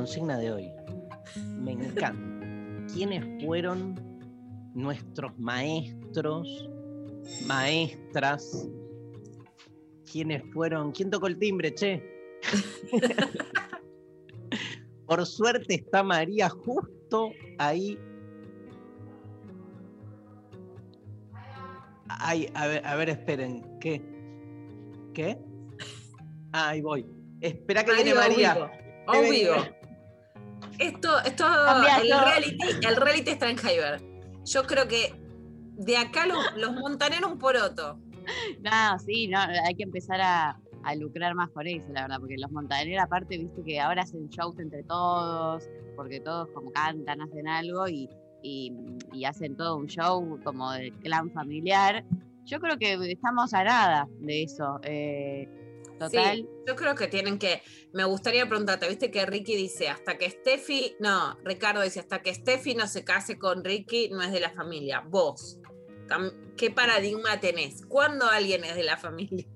consigna de hoy. Me encanta. ¿Quiénes fueron nuestros maestros, maestras? ¿Quiénes fueron? ¿Quién tocó el timbre, che? Por suerte está María justo ahí. Ay, a ver, a ver, esperen. ¿Qué? ¿Qué? Ah, ahí voy. Espera que viene María. Obvio. Esto, esto el reality, el reality está en. Yo creo que de acá los, los montarán un poroto. No, sí, no, hay que empezar a, a lucrar más por eso, la verdad, porque los montaneros aparte, viste que ahora hacen shows entre todos, porque todos como cantan, hacen algo y, y, y hacen todo un show como de clan familiar. Yo creo que estamos a nada de eso. eh, total. Sí, yo creo que tienen que. Me gustaría preguntarte, viste que Ricky dice, hasta que Steffi. No, Ricardo dice, hasta que Steffi no se case con Ricky, no es de la familia. Vos, ¿qué paradigma tenés? ¿Cuándo alguien es de la familia?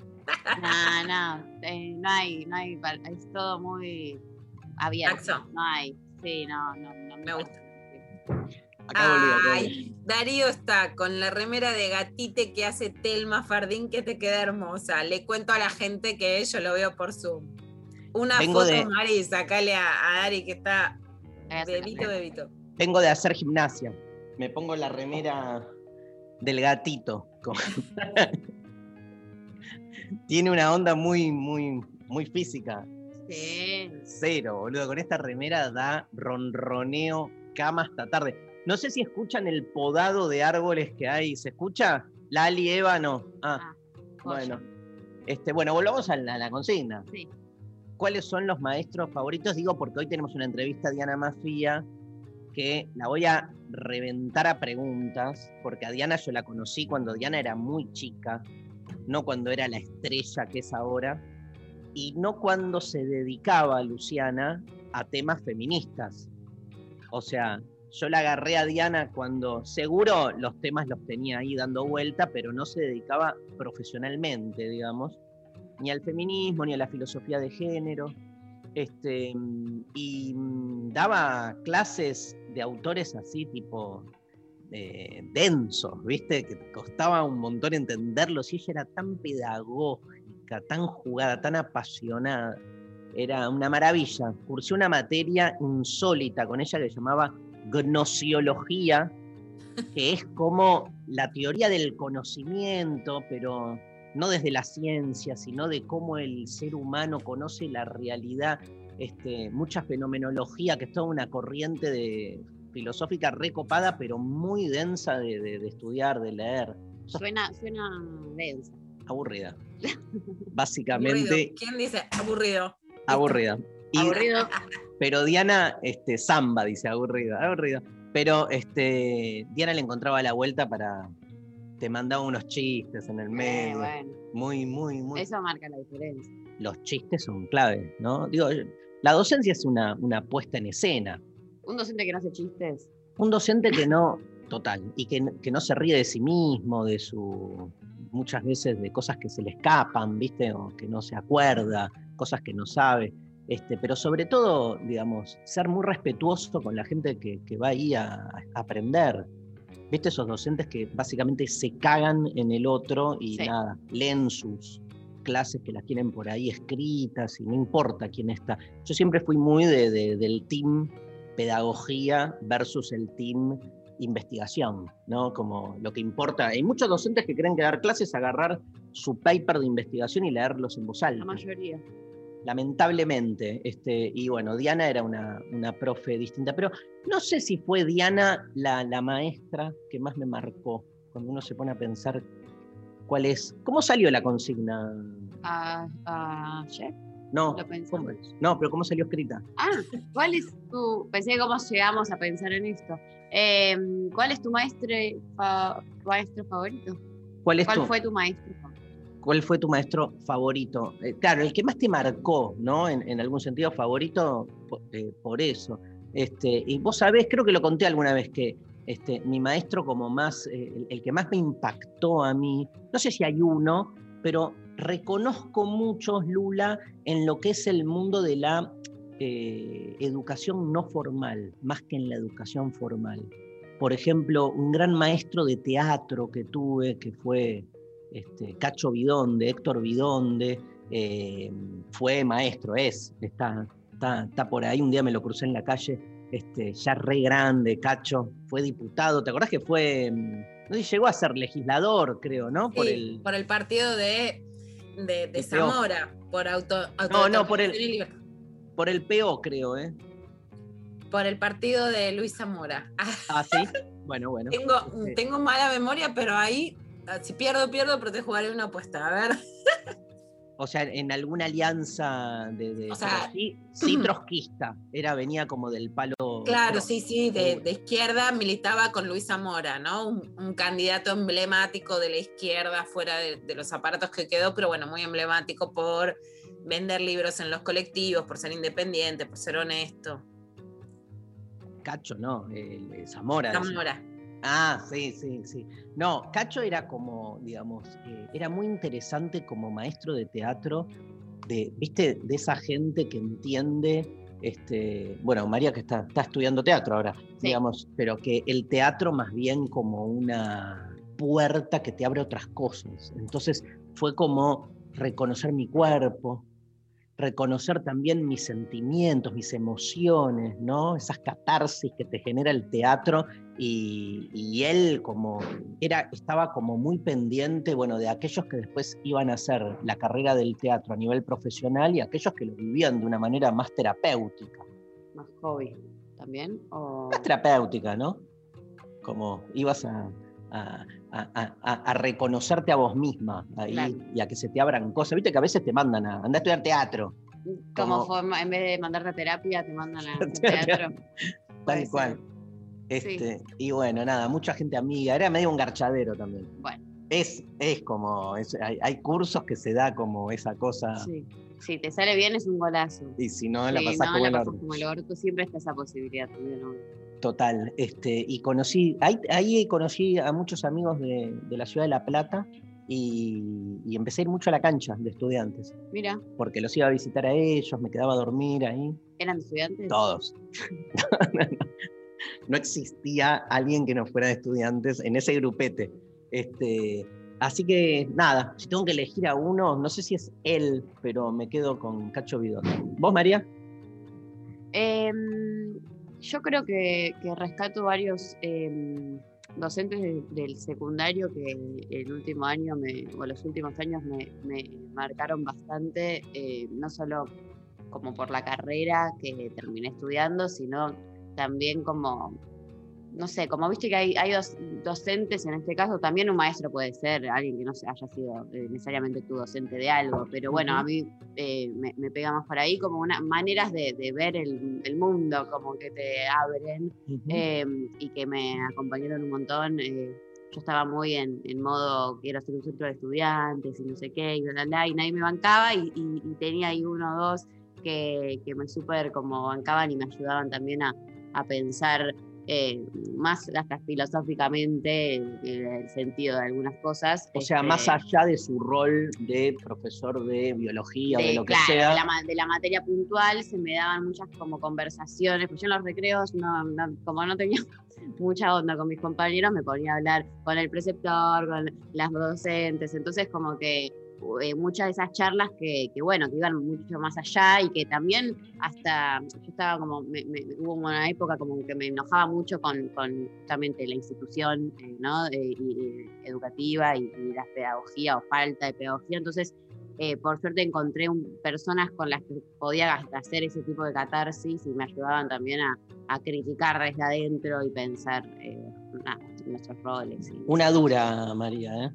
No, no, eh, no hay, no hay, es todo muy abierto. No hay, sí, no, no, no Me gusta. Acá volví, acá volví. Ay, Darío está con la remera de gatite que hace Telma Fardín que te queda hermosa. Le cuento a la gente que yo lo veo por Zoom. Una Vengo foto, de- Mari, sacale a, a Dari que está bebito, bebito. Vengo de hacer gimnasia. Me pongo la remera del gatito. Tiene una onda muy, muy, muy física. Sí. Cero, boludo. Con esta remera da ronroneo cama hasta tarde. No sé si escuchan el podado de árboles que hay. ¿Se escucha? Lali, Eva, no. Ah, Ah, bueno. Este, bueno, volvamos a la, a la consigna. Sí. ¿Cuáles son los maestros favoritos? Digo porque hoy tenemos una entrevista a Diana Mafía que la voy a reventar a preguntas, porque a Diana yo la conocí cuando Diana era muy chica, no cuando era la estrella que es ahora, y no cuando se dedicaba Luciana a temas feministas. O sea, yo la agarré a Diana cuando seguro los temas los tenía ahí dando vuelta, pero no se dedicaba profesionalmente, digamos, ni al feminismo, ni a la filosofía de género. Este, y mm, daba clases de autores así, tipo eh, densos, ¿viste? Que costaba un montón entenderlos y ella era tan pedagógica, tan jugada, tan apasionada. Era una maravilla. Cursé una materia insólita con ella que llamaba gnosiología, que es como la teoría del conocimiento, pero no desde la ciencia, sino de cómo el ser humano conoce la realidad, este, mucha fenomenología, que es toda una corriente de, filosófica recopada, pero muy densa de, de- de estudiar, de leer. Suena, suena densa. Aburrida. Aburrido. Básicamente ¿Quién dice aburrido? aburrida. Aburrido. pero Diana, este, Samba dice aburrida, aburrida. Pero este, Diana le encontraba la vuelta para. Te mandaba unos chistes en el Eh, medio. bueno, Muy, muy, muy. eso marca la diferencia. Los chistes son clave, ¿no? Digo, la docencia es una, una puesta en escena. Un docente que no hace chistes. Un docente que no, total, y que, que no se ríe de sí mismo, de su, muchas veces de cosas que se le escapan, ¿viste? O que no se acuerda, cosas que no sabe. Este, pero sobre todo, digamos, ser muy respetuoso con la gente que, que va ahí a, a aprender. ¿Viste esos docentes que básicamente se cagan en el otro y Sí. nada, leen sus clases que las tienen por ahí escritas y no importa quién está. Yo siempre fui muy de- de- del team pedagogía versus el team investigación, ¿no? Como lo que importa. Hay muchos docentes que creen que dar clases es agarrar su paper de investigación y leerlos en voz La alta. mayoría. Lamentablemente, este, y bueno, Diana era una, una profe distinta, pero no sé si fue Diana la, la maestra que más me marcó, cuando uno se pone a pensar cuál es. ¿Cómo salió la consigna? Ah, ¿ayer? No, no, pero ¿cómo salió escrita? Ah, ¿cuál es tu. Pensé cómo llegamos a pensar en esto. Eh, ¿Cuál es tu maestro, fa- maestro favorito? ¿Cuál, es ¿Cuál tu, fue tu maestro? ¿Cuál fue tu maestro favorito? Eh, claro, el que más te marcó, ¿no? En, algún sentido favorito, eh, por eso. Este, y vos sabés, creo que lo conté alguna vez, que este, mi maestro como más, eh, el, el que más me impactó a mí, no sé si hay uno, pero reconozco muchos, Lula, en lo que es el mundo de la educación no formal, más que en la educación formal. Por ejemplo, un gran maestro de teatro que tuve, que fue este, Cacho Vidonde, Héctor Vidonde, eh, fue maestro, es, está, está, está por ahí, un día me lo crucé en la calle, este, ya re grande, Cacho, fue diputado, ¿te acordás que fue, mm, no sé, llegó a ser legislador, creo, ¿no? Por Sí, el, por el partido de, de, de El PO. Zamora, por auto, No, no, por el- por el PO, creo, ¿eh? por el partido de Luis Zamora. Ah, sí. Bueno, bueno. tengo, Este, tengo mala memoria, pero ahí, ah, si pierdo, pierdo, pero te jugaré una apuesta. A ver. O sea, en alguna alianza de, de- O sea- sí, sí trotskista, era, venía como del palo. Claro, sí, sí, de, de izquierda militaba con Luis Zamora, ¿no? Un, un candidato emblemático de la izquierda fuera de, de los aparatos que quedó, pero bueno, muy emblemático por vender libros en los colectivos, por ser independiente, por ser honesto. Cacho, no, el, el Zamora. Zamora. Ah, sí, sí, sí. No, Cacho era como, digamos, eh, era muy interesante como maestro de teatro, de, viste, de esa gente que entiende, este, bueno, María que está, está estudiando teatro ahora, Sí. digamos, pero que el teatro más bien como una puerta que te abre otras cosas. Entonces fue como reconocer mi cuerpo, reconocer también mis sentimientos, mis emociones, ¿no? Esas catarsis que te genera el teatro y, y él como era, estaba como muy pendiente, bueno, de aquellos que después iban a hacer la carrera del teatro a nivel profesional y aquellos que lo vivían de una manera más terapéutica. Más hobby también. O... Más terapéutica, ¿no? Como ibas a, a- a- a- a reconocerte a vos misma ahí Claro. y a que se te abran cosas. Viste que a veces te mandan a andar a estudiar teatro. Como forma, en vez de mandarte a terapia, te mandan a Teatro. Tal cual. Este, Y bueno, nada, mucha gente amiga. Era medio un garchadero también. Bueno, Es, es como, es- hay, hay cursos que se da como esa cosa. sí. Si te sale bien es un golazo. Y si no, la Sí, pasás no, como la el pasás orto. como el orto. Siempre está esa posibilidad también. ¿no? Total. Este, y conocí, ahí, ahí conocí a muchos amigos de, de la ciudad de La Plata y, y empecé a ir mucho a la cancha de estudiantes, Mira, porque los iba a visitar a ellos, me quedaba a dormir ahí. ¿eran estudiantes? Todos. no existía alguien que no fuera de estudiantes en ese grupete. Este, así que nada, si tengo que elegir a uno, no sé si es él, pero me quedo con Cacho Vidot. ¿Vos, María? Em, yo creo que, rescato varios em, docentes de- del secundario que el último año me- o los últimos años me, me marcaron bastante, eh, no solo como por la carrera que terminé estudiando, sino también como, no sé, como viste que hay, hay dos- docentes, en este caso también un maestro puede ser, alguien que no se haya sido eh, necesariamente tu docente de algo, pero bueno, a mí eh, me, me pega más por ahí como una, maneras de, de ver el, el mundo, como que te abren eh, y que me acompañaron un montón. eh, yo estaba muy en, en modo quiero hacer un centro de estudiantes y no sé qué, y bla, bla, bla, y nadie me bancaba y, y- y tenía ahí uno o dos que, que me súper como bancaban y me ayudaban también a, a pensar eh, más hasta filosóficamente el, el sentido de algunas cosas. o sea, este, más allá de su rol de profesor de biología o de de, lo que sea. de la, ma- de la materia puntual se me daban muchas como conversaciones, pues yo en los recreos, no, no- como no tenía mucha onda con mis compañeros, me ponía a hablar con el preceptor, con las docentes, entonces como que eh, muchas de esas charlas que, bueno, que iban mucho más allá y que también hasta, yo estaba como, me- me- hubo una época como que me enojaba mucho con, justamente la institución, eh, ¿no? Eh, educativa y, la pedagogía o falta de pedagogía, entonces eh, por suerte encontré un- personas con las que podía hacer ese tipo de catarsis y me ayudaban también a, criticar desde adentro y pensar nuestros roles. Una dura, María, ¿eh?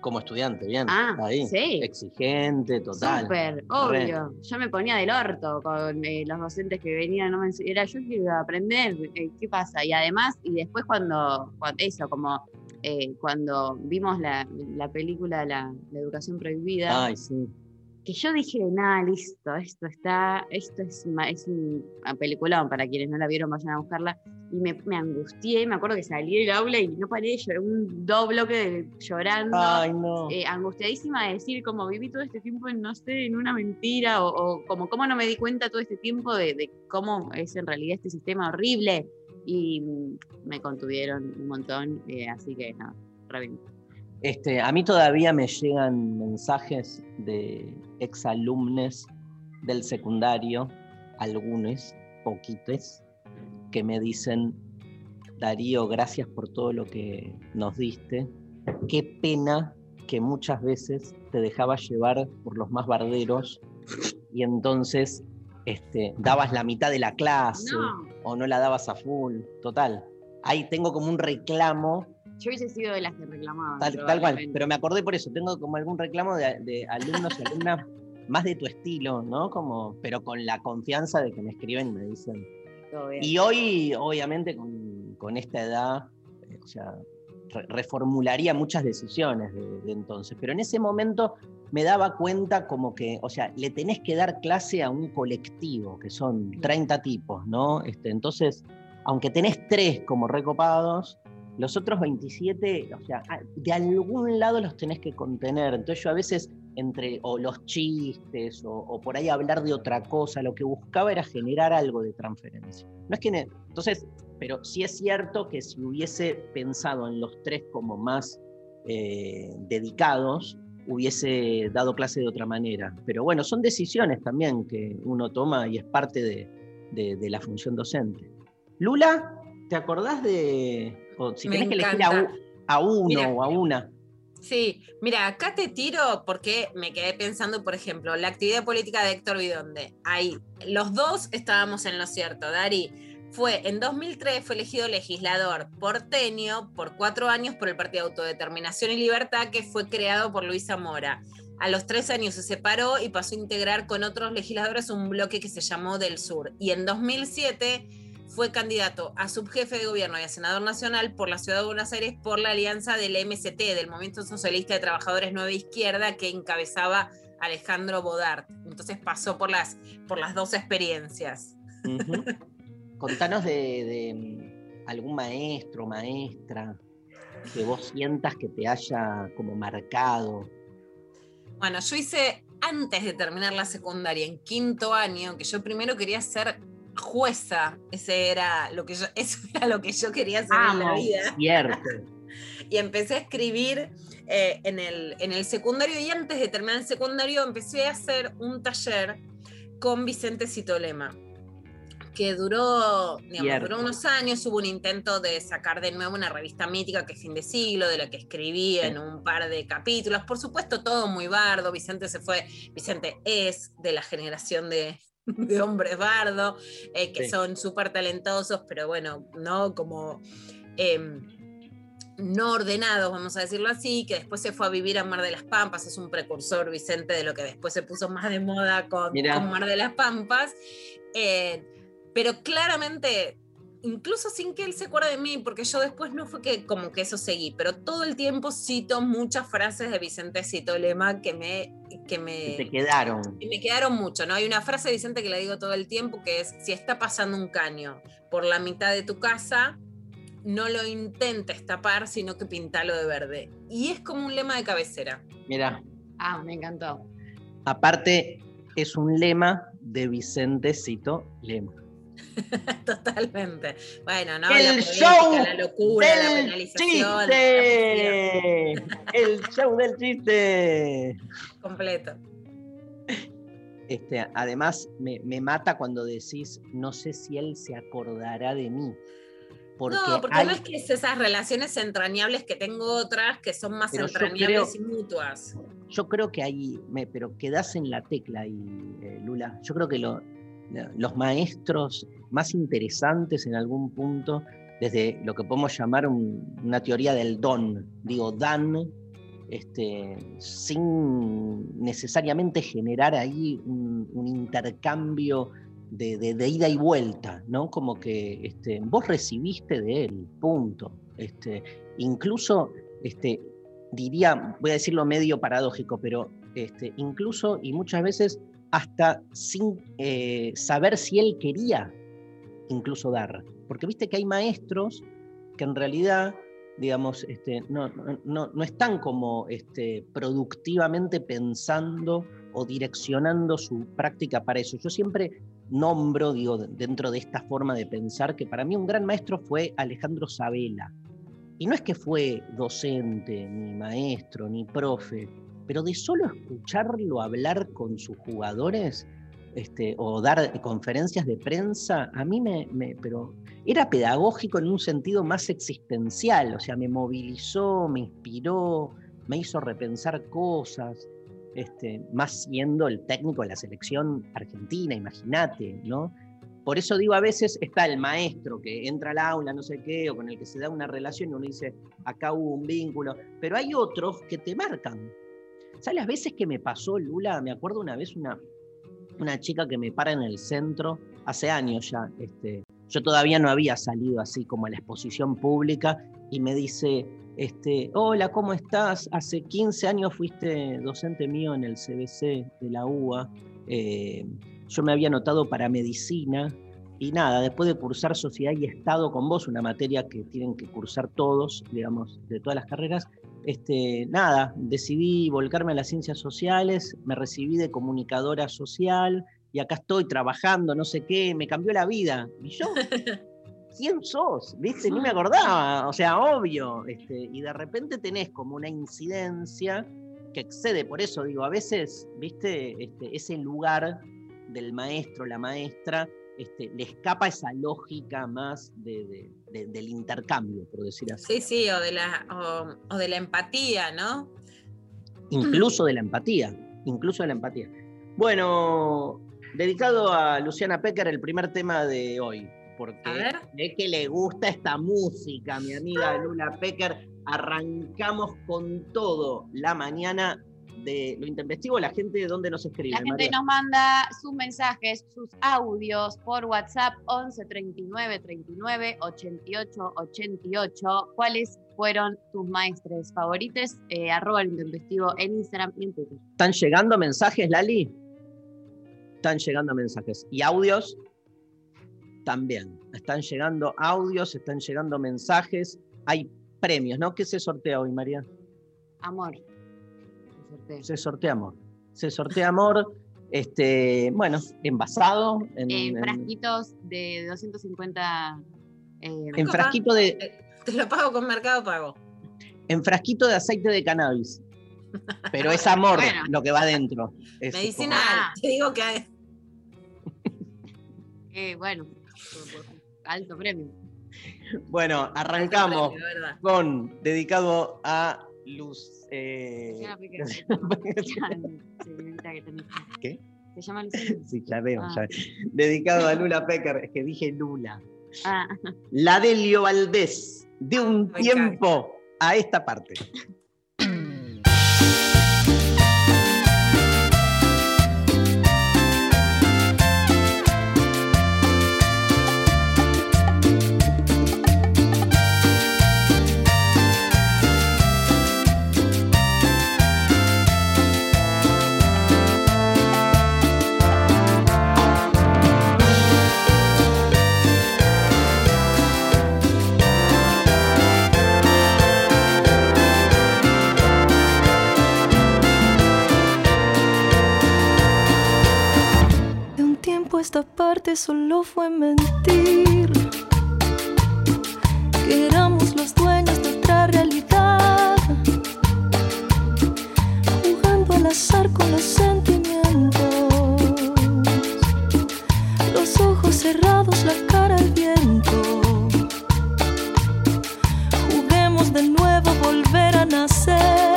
Como estudiante, bien. Ah, ahí. sí. Exigente, total. Súper, Re. obvio. Yo me ponía del orto con eh, los docentes que venían, no me era yo quiero aprender, eh, ¿qué pasa? Y además, y después cuando, cuan- eso, como eh, cuando vimos la, la película la, La Educación Prohibida, Ay, sí. Que yo dije, nada, listo, esto está, esto es, es un ah, peliculón, para quienes no la vieron vayan a buscarla, y me, me angustié, me acuerdo que salí del aula y no paré de llorar, un doble bloque llorando, Ay, no. eh, angustiadísima de decir, como viví todo este tiempo en, no sé, en una mentira, o, o como cómo no me di cuenta todo este tiempo de, de cómo es en realidad este sistema horrible, y mm, me contuvieron un montón, eh, así que nada, re bien. Este, a mí todavía me llegan mensajes de exalumnes del secundario, algunos, poquitos, que me dicen, Darío, gracias por todo lo que nos diste. Qué pena que muchas veces te dejabas llevar por los más barderos y entonces este, dabas la mitad de la clase No, o no la dabas a full. Total. Ahí tengo como un reclamo yo hubiese sido de las que reclamaban. Tal, tal cual, pero me acordé por eso, tengo como algún reclamo de, de alumnos y alumnas más de tu estilo, ¿no? Como, pero con la confianza de que me escriben y me dicen. Todo bien. Y hoy, obviamente, con, con esta edad, eh, o sea, re- reformularía muchas decisiones de, de entonces, pero en ese momento me daba cuenta como que, o sea, le tenés que dar clase a un colectivo, que son 30 tipos, ¿no? Este, entonces, aunque tenés tres como recopados, los otros 27, o sea, de algún lado los tenés que contener. Entonces yo a veces entre o los chistes o, por ahí hablar de otra cosa, lo que buscaba era generar algo de transferencia. No es que... Entonces, pero sí es cierto que si hubiese pensado en los tres como más eh, dedicados, hubiese dado clase de otra manera. Pero bueno, son decisiones también que uno toma y es parte de- de la función docente. Lula, ¿te acordás de... o si Me tenés que elegir a, uno Mira. o a una? Sí, mira, acá te tiro porque me quedé pensando, por ejemplo, la actividad política de Héctor Bidonde. Ahí, los dos estábamos en lo cierto. Dari fue, en 2003 fue elegido legislador porteño por cuatro años por el Partido de Autodeterminación y Libertad, que fue creado por Luis Zamora. A los tres años se separó y pasó a integrar con otros legisladores un bloque que se llamó Del Sur. Y en 2007 fue candidato a subjefe de gobierno y a senador nacional por la ciudad de Buenos Aires por la alianza del MST, del Movimiento Socialista de Trabajadores Nueva Izquierda, que encabezaba Alejandro Bodart. Entonces pasó por las, por las dos experiencias. Contanos de, de, mm, algún maestro, maestra, que vos sientas que te haya como marcado. Bueno, yo hice antes de terminar la secundaria, en quinto año, que yo primero quería ser jueza. Ese era lo que yo, eso era lo que yo quería hacer en la vida. Cierto. y empecé a escribir eh, en, el, en el secundario y antes de terminar el secundario empecé a hacer un taller con Vicente Citolema que duró, digamos, duró unos años, hubo un intento de sacar de nuevo una revista mítica que es Fin de Siglo, de la que escribí en un par de capítulos, por supuesto todo muy bardo, Vicente se fue, Vicente es de la generación de, de hombres bardo, eh, que Sí. son súper talentosos, pero bueno, no como... em, no ordenados, vamos a decirlo así, que después se fue a vivir a Mar de las Pampas, es un precursor, Vicente, de lo que después se puso más de moda con Mar de las Pampas. Eh, pero claramente, incluso sin que él se acuerde de mí, porque yo después no fue que como que eso seguí, pero todo el tiempo cito muchas frases de Vicente Citolema que me, que me, Que te quedaron. y me quedaron mucho, ¿no? Hay una frase de Vicente que la digo todo el tiempo que es, si está pasando un caño por la mitad de tu casa, no lo intentes tapar, sino que pintalo de verde. Y es como un lema de cabecera. Mira, Ah, me encantó. aparte es un lema de Vicente Cito Lema. Totalmente. Bueno, ¿no? El la política, show la locura, la del penalización. la chiste. El show del chiste. Completo. Este, además, me, me mata cuando decís, no sé si él se acordará de mí. Porque no, porque hay- no es que es esas relaciones entrañables que tengo otras que son más Pero entrañables creo- y mutuas. yo creo que hay, me- pero quedás en la tecla ahí, eh, Lula. Yo creo que lo- los maestros más interesantes en algún punto, desde lo que podemos llamar un- una teoría del don, digo, dan, este, sin necesariamente generar ahí un, intercambio de, ida y vuelta, ¿no? Como que este, vos recibiste de él, punto. Este, incluso, diría, voy a decirlo medio paradójico, pero incluso y muchas veces hasta sin eh, saber si él quería incluso dar. Porque viste que hay maestros que en realidad, digamos, este, no, no- no, están como este, productivamente pensando o direccionando su práctica para eso. Yo siempre nombro, digo, dentro de esta forma de pensar, que para mí un gran maestro fue Alejandro Sabela. Y no es que fue docente, ni maestro, ni profe, pero de solo escucharlo hablar con sus jugadores este, o dar conferencias de prensa, a mí me, me- pero era pedagógico en un sentido más existencial, o sea, me movilizó, me inspiró, me hizo repensar cosas, este, más siendo el técnico de la selección argentina, imagínate, ¿no? Por eso digo, a veces está el maestro que entra al aula, no sé qué, o con el que se da una relación y uno dice, acá hubo un vínculo, pero hay otros que te marcan. ¿Sabes las veces que me pasó, Lula? Me acuerdo una vez una, una chica que me para en el centro, hace años ya, este, yo todavía no había salido así como a la exposición pública, y me dice, este, hola, ¿cómo estás? Hace 15 años fuiste docente mío en el CBC de la UA, eh, yo me había anotado para medicina, y nada, después de cursar Sociedad y Estado con vos, una materia que tienen que cursar todos, digamos, de todas las carreras, este, nada, decidí volcarme a las ciencias sociales, me recibí de comunicadora social y acá estoy trabajando, no sé qué, me cambió la vida. Y yo, ¿quién sos? ¿Viste? Ni me acordaba, o sea, obvio. Este, y de repente tenés como una incidencia que excede, por eso digo, a veces, ¿viste? Este, ese lugar del maestro, la maestra, este, le escapa esa lógica más de- de- de- del intercambio, por decir así. Sí, sí, o de la, o, o de la empatía, ¿no? incluso de la empatía, incluso de la empatía. Bueno, dedicado a Luciana Pecker, el primer tema de hoy, porque es que le gusta esta música, mi amiga Lula Pecker. Arrancamos con todo la mañana de lo intempestivo. La gente, ¿dónde nos escribe? La gente María? nos manda sus mensajes, sus audios por WhatsApp 11 39 39 88 88. ¿Cuáles fueron tus maestres favoritos? Eh, arroba el intempestivo en Instagram y en Twitter. ¿Están llegando mensajes, Lali? Están llegando mensajes. ¿Y audios? También. Están llegando audios, están llegando mensajes. Hay premios, ¿no? ¿Qué se sortea hoy, María? Amor. Se sortea amor. Se sortea amor, este, bueno, envasado, en, Eh, en- frasquitos de 250. eh, en frasquito de, Te lo pago con Mercado Pago. en frasquito de aceite de cannabis. Pero es amor Bueno. lo que va adentro. Es Medicinal. Ah. Te digo que eh, bueno, alto premio. como- Bueno, arrancamos con dedicado a Luz. Eh. ¿Qué? ¿Se llama? Sí, ya veo, Ah. ya. Dedicado a Lula Pecker, es que dije Lula. Ah, La Delio Valdés, de un tiempo a esta parte. esta parte solo fue mentir. Que éramos los dueños de otra realidad, jugando al azar con los sentimientos. Los ojos cerrados, la cara al viento. Juguemos de nuevo, volver a nacer.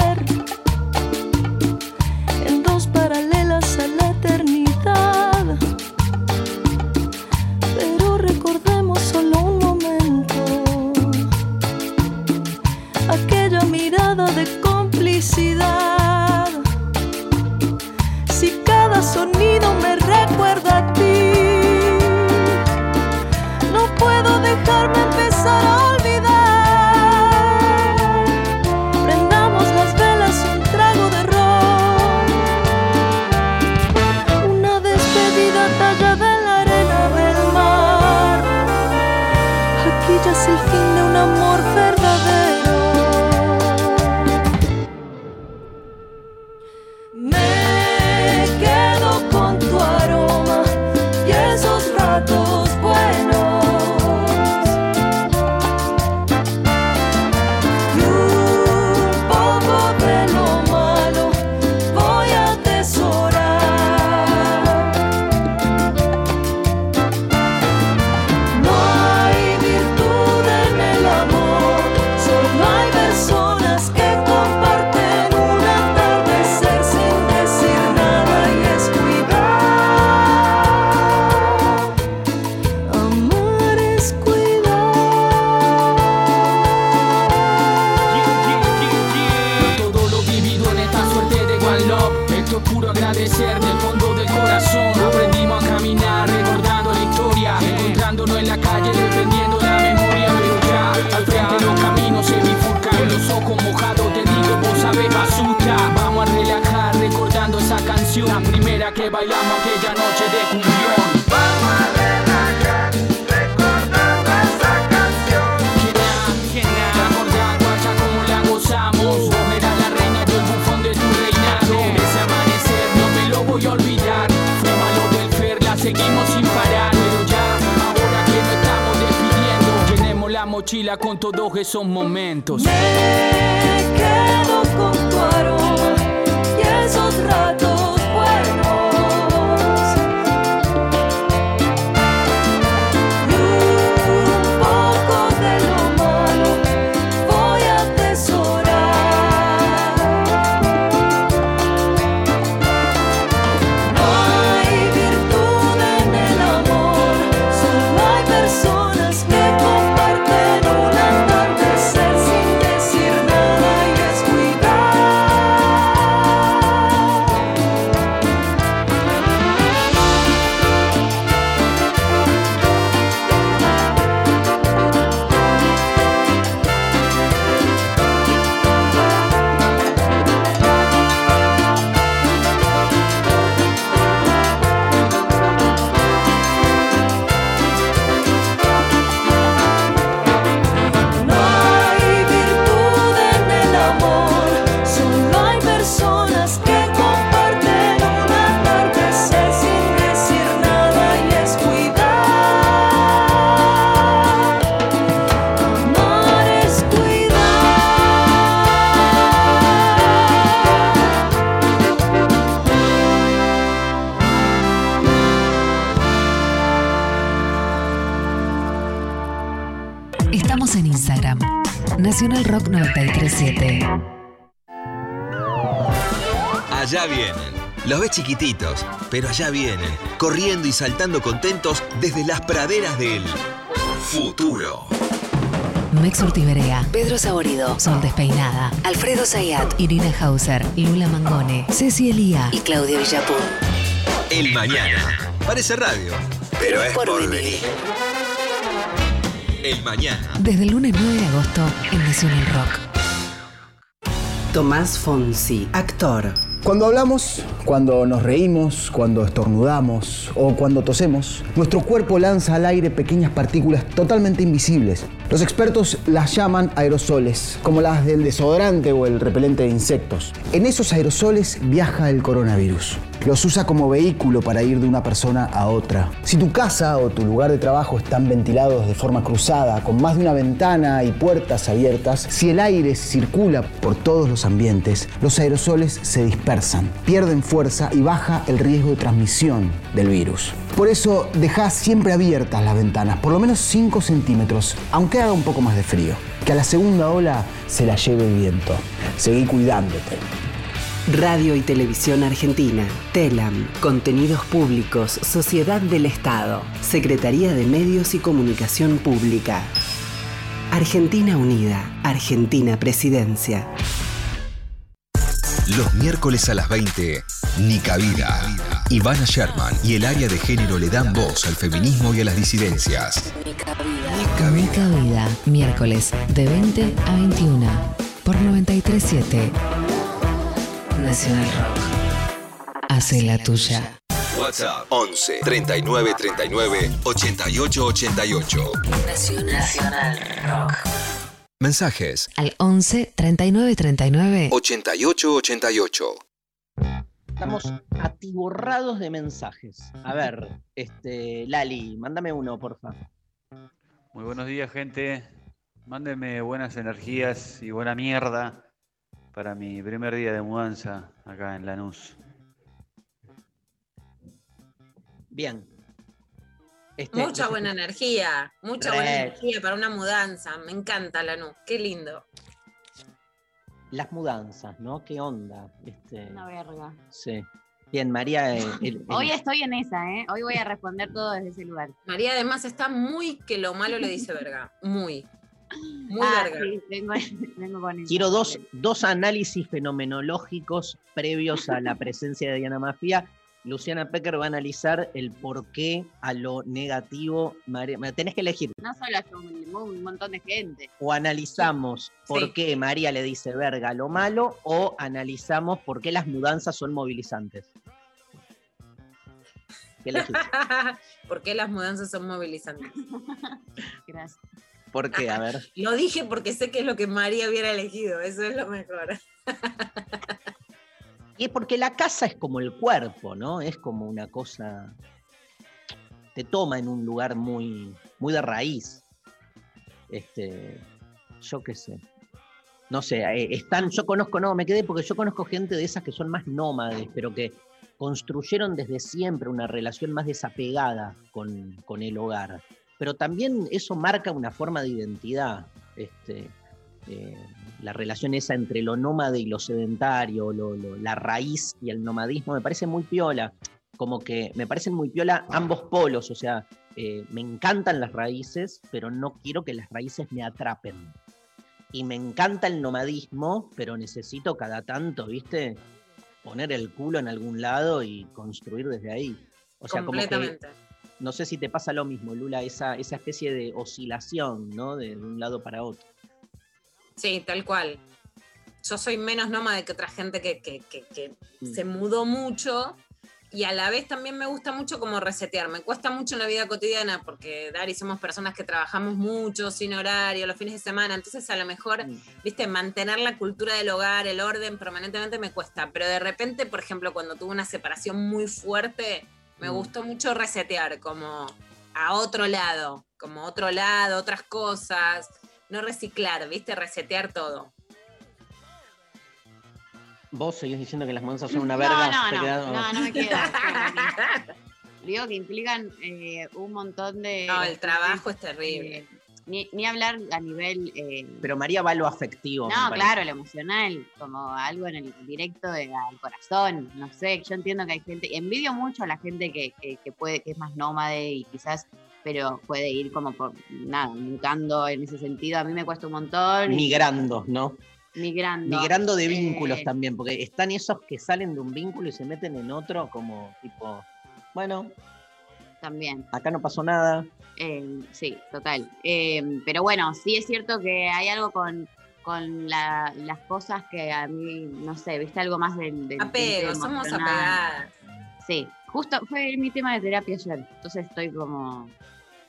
Todos esos momentos. Me chiquititos, pero allá vienen, corriendo y saltando contentos desde las praderas del futuro. Mex Urtiberea, Pedro Saborido, Sol Despeinada, Alfredo Zayat, Irina Hauser, Lula Mangone, Ceci Elía y Claudia Villapun. El mañana. Parece radio, pero es Por por, venir. venir. El mañana. Desde el lunes 9 de agosto en Nacional Rock. Tomás Fonsi, actor. Cuando hablamos, cuando nos reímos, cuando estornudamos o cuando tosemos, nuestro cuerpo lanza al aire pequeñas partículas totalmente invisibles. Los expertos las llaman aerosoles, como las del desodorante o el repelente de insectos. En esos aerosoles viaja el coronavirus. Los usa como vehículo para ir de una persona a otra. Si tu casa o tu lugar de trabajo están ventilados de forma cruzada, con más de una ventana y puertas abiertas, si el aire circula por todos los ambientes, los aerosoles se dispersan, pierden fuerza y baja el riesgo de transmisión del virus. Por eso deja siempre abiertas las ventanas, por lo menos 5 centímetros, aunque haga un poco más de frío. Que a la segunda ola se la lleve el viento. Seguí cuidándote. Radio y Televisión Argentina, TELAM, Contenidos Públicos, Sociedad del Estado, Secretaría de Medios y Comunicación Pública. Argentina Unida, Argentina Presidencia. Los miércoles a las 20, Nica Vida. Ivana Sherman y el área de género le dan voz al feminismo y a las disidencias. Nica Vida, miércoles de 20 a 21 por 937 Nacional Rock. Hace la tuya. WhatsApp 11 39 39 88 88. Nacional Rock. Mensajes Al 11 39 39 88 88. Estamos atiborrados de mensajes. A ver, este, Lali, mándame uno, porfa. Muy buenos días, gente. Mándenme buenas energías y buena mierda para mi primer día de mudanza acá en Lanús. Bien. Este, Mucha buena energía, mucha buena energía para una mudanza. Me encanta Lanús, qué lindo. Las mudanzas, ¿no? ¿Qué onda? Este, Una verga. sí. Bien, María. eh, el- el- Hoy estoy en esa, ¿eh? Hoy voy a responder todo desde ese lugar. María además está muy que lo malo le dice verga, muy. Muy Ah, verga. sí, vengo, vengo con eso. Quiero dos, dos análisis fenomenológicos previos a la presencia de Diana Mafia. Luciana Pecker va a analizar el por qué a lo negativo. María, tenés que elegir. No solo yo, un, un montón de gente. O analizamos por Sí. qué María le dice verga a lo malo, o analizamos por qué las mudanzas son movilizantes. ¿Qué elegís? ¿Por qué las mudanzas son movilizantes? Gracias. ¿Por qué? A ver. Lo dije porque sé que es lo que María hubiera elegido, eso es lo mejor. Y es porque la casa es como el cuerpo, ¿no? Es como una cosa. Te toma en un lugar muy, muy de raíz. Este. Yo qué sé. No sé, eh, están, yo conozco, no, me quedé porque yo conozco gente de esas que son más nómades, pero que construyeron desde siempre una relación más desapegada con, con el hogar. Pero también eso marca una forma de identidad. Este, eh, la relación esa entre lo nómade y lo sedentario, lo- lo- la raíz y el nomadismo, me parece muy piola. Como que me parecen muy piola ambos polos, o sea, eh, me encantan las raíces, pero no quiero que las raíces me atrapen. Y me encanta el nomadismo, pero necesito cada tanto, ¿viste? Poner el culo en algún lado y construir desde ahí. O sea, como que. No sé si te pasa lo mismo, Lula, esa, esa especie de oscilación, ¿no? De, de un lado para otro. Sí, tal cual. Yo soy menos nómada que otra gente que, que- que- que Mm. se mudó mucho y a la vez también me gusta mucho como resetear. Me cuesta mucho en la vida cotidiana porque Dari somos personas que trabajamos mucho, sin horario, los fines de semana. Entonces a lo mejor, Mm. viste, mantener la cultura del hogar, el orden permanentemente me cuesta. Pero de repente, por ejemplo, cuando tuve una separación muy fuerte, me Mm. gustó mucho resetear como a otro lado, como otro lado, otras cosas. No reciclar, viste, resetear todo. Vos seguís diciendo que las mudanzas son una No, verga. no, no, quedás- no, no me quedo. Digo que implican eh, un montón de. No, el trabajo es terrible. eh, ni, ni hablar a nivel. eh, Pero María va a lo afectivo. no, claro, lo emocional, como algo en el directo de- al corazón. No sé, yo entiendo que hay gente. Envidio mucho a la gente que, que, que puede, que es más nómade y quizás. Pero puede ir como por nada, mutando en ese sentido. A mí me cuesta un montón. Migrando, ¿no? Migrando. Migrando de vínculos Eh, también, porque están esos que salen de un vínculo y se meten en otro, como tipo, bueno, También. acá no pasó nada. Eh, sí, total. Eh, pero bueno, sí es cierto que hay algo con, con la- las cosas que a mí, no sé, viste algo más del... del Apego, somos emocional. apegadas. Sí, justo fue mi tema de terapia ayer, entonces estoy como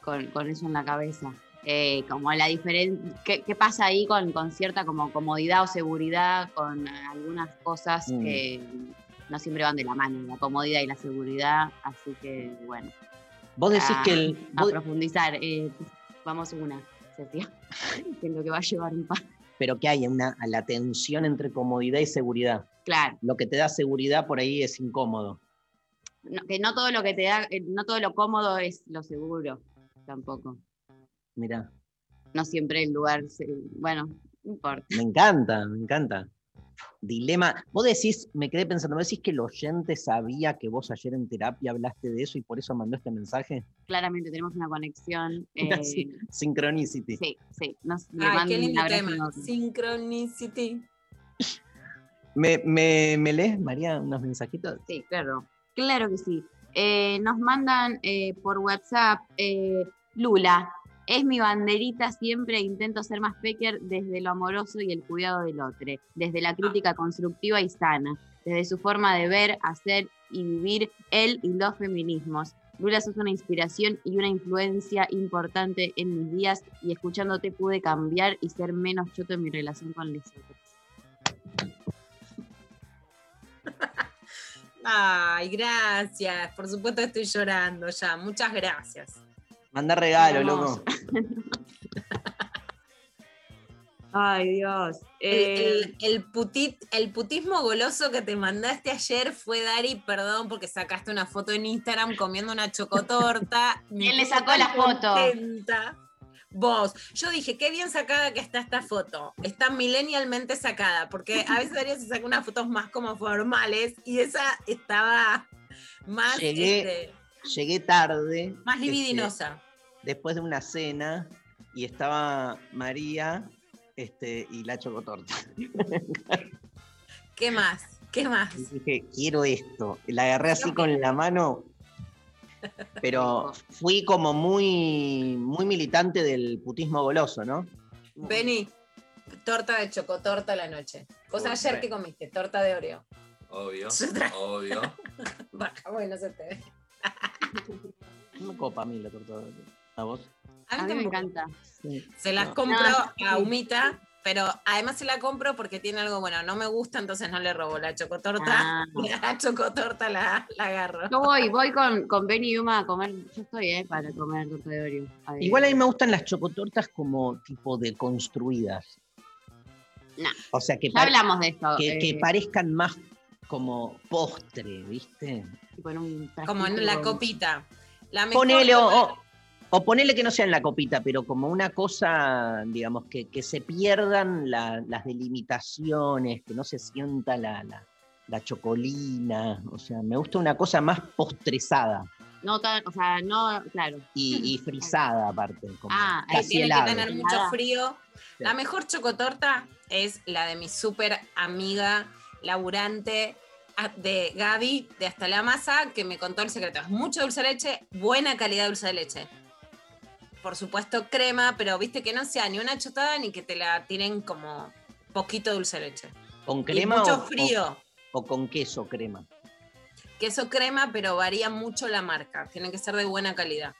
con, con eso en la cabeza. Eh, como la diferencia, ¿qué, qué pasa ahí con, con cierta como comodidad o seguridad con algunas cosas Mm. que no siempre van de la mano, la comodidad y la seguridad, así que bueno Vos decís a- que el. a vos- profundizar. eh, vamos una, es lo que va a llevar un par. pero que hay una a la tensión entre comodidad y seguridad. Claro, Lo que te da seguridad por ahí es incómodo. no- que no todo lo que te da, eh, no todo lo cómodo es lo seguro, tampoco. Mirá, No siempre el lugar, bueno, no importa. me encanta, me encanta. Dilema. Vos decís, me quedé pensando, ¿vos decís que el oyente sabía que vos ayer en terapia hablaste de eso y por eso mandó este mensaje? Claramente tenemos una conexión. Eh, sin- Synchronicity. sí, sí. Nos, Ay, mando qué lindo tema. Synchronicity. ¿Me, me, me lees, María, unos mensajitos? Sí, claro. Claro que sí. Eh, nos mandan eh, por WhatsApp, eh, Lula, es mi banderita siempre, intento ser más pecker desde lo amoroso y el cuidado del otro, desde la crítica constructiva y sana, desde su forma de ver, hacer y vivir él y los feminismos. Lula, sos una inspiración y una influencia importante en mis días y escuchándote pude cambiar y ser menos choto en mi relación con los. Ay, gracias. Por supuesto estoy llorando ya. Muchas gracias. Manda regalo, loco. Ay, Dios. El, Eh, el- el putit- el putismo goloso que te mandaste ayer fue, Dari, perdón, porque sacaste una foto en Instagram comiendo una chocotorta. Me ¿Quién le sacó la foto? contenta. Vos. Yo dije, qué bien sacada que está esta foto. Está millennialmente sacada, porque a veces Darío se saca unas fotos más como formales y esa estaba más, Llegué- este, Llegué tarde. más este, libidinosa. después de una cena y estaba María este, y la chocotorta. ¿Qué más? ¿Qué más? Y dije, quiero esto. La agarré así con la mano, pero fui como muy, muy militante del putismo goloso, ¿no? Vení, torta de chocotorta a la noche. ¿Vos Uy, ayer qué comiste? Torta de Oreo. Obvio, obvio. Baja, bueno, se te ve. No copa a mí la torta. ¿A vos? A mí a mí me encanta. Sí. Se las No. compro No, a. Humita, pero además se la compro porque tiene algo bueno. No me gusta, entonces no le robo la chocotorta. Ah. La chocotorta la, la agarro. Yo voy, voy con, con Benny y Uma a comer. Yo estoy, eh, para comer torta de Oreo. A. Igual a mí me gustan las chocotortas como tipo deconstruidas. No. O sea, que, Ya hablamos de esto. que, que eh, parezcan más como postre, ¿viste? Como en la copita. La mejor Ponele, o, torta- o- o ponele que no sea en la copita, pero como una cosa, digamos, que, que se pierdan la- las delimitaciones, que no se sienta la, la- la chocolina. O sea, me gusta una cosa más postrezada No tan, o sea, no, claro. y, y frisada aparte. Como Ah, ahí tiene que tener mucho frío. Sí. La mejor chocotorta es la de mi súper amiga laburante a- de Gaby de Hasta la Masa, que me contó el secreto. Es mucho dulce de leche, buena calidad de dulce de leche. Por supuesto, crema, pero viste que no sea ni una chotada ni que te la tiren como poquito dulce de leche. ¿Con Y crema mucho o, frío. o- o con queso crema? Queso crema, pero varía mucho la marca. Tiene que ser de buena calidad.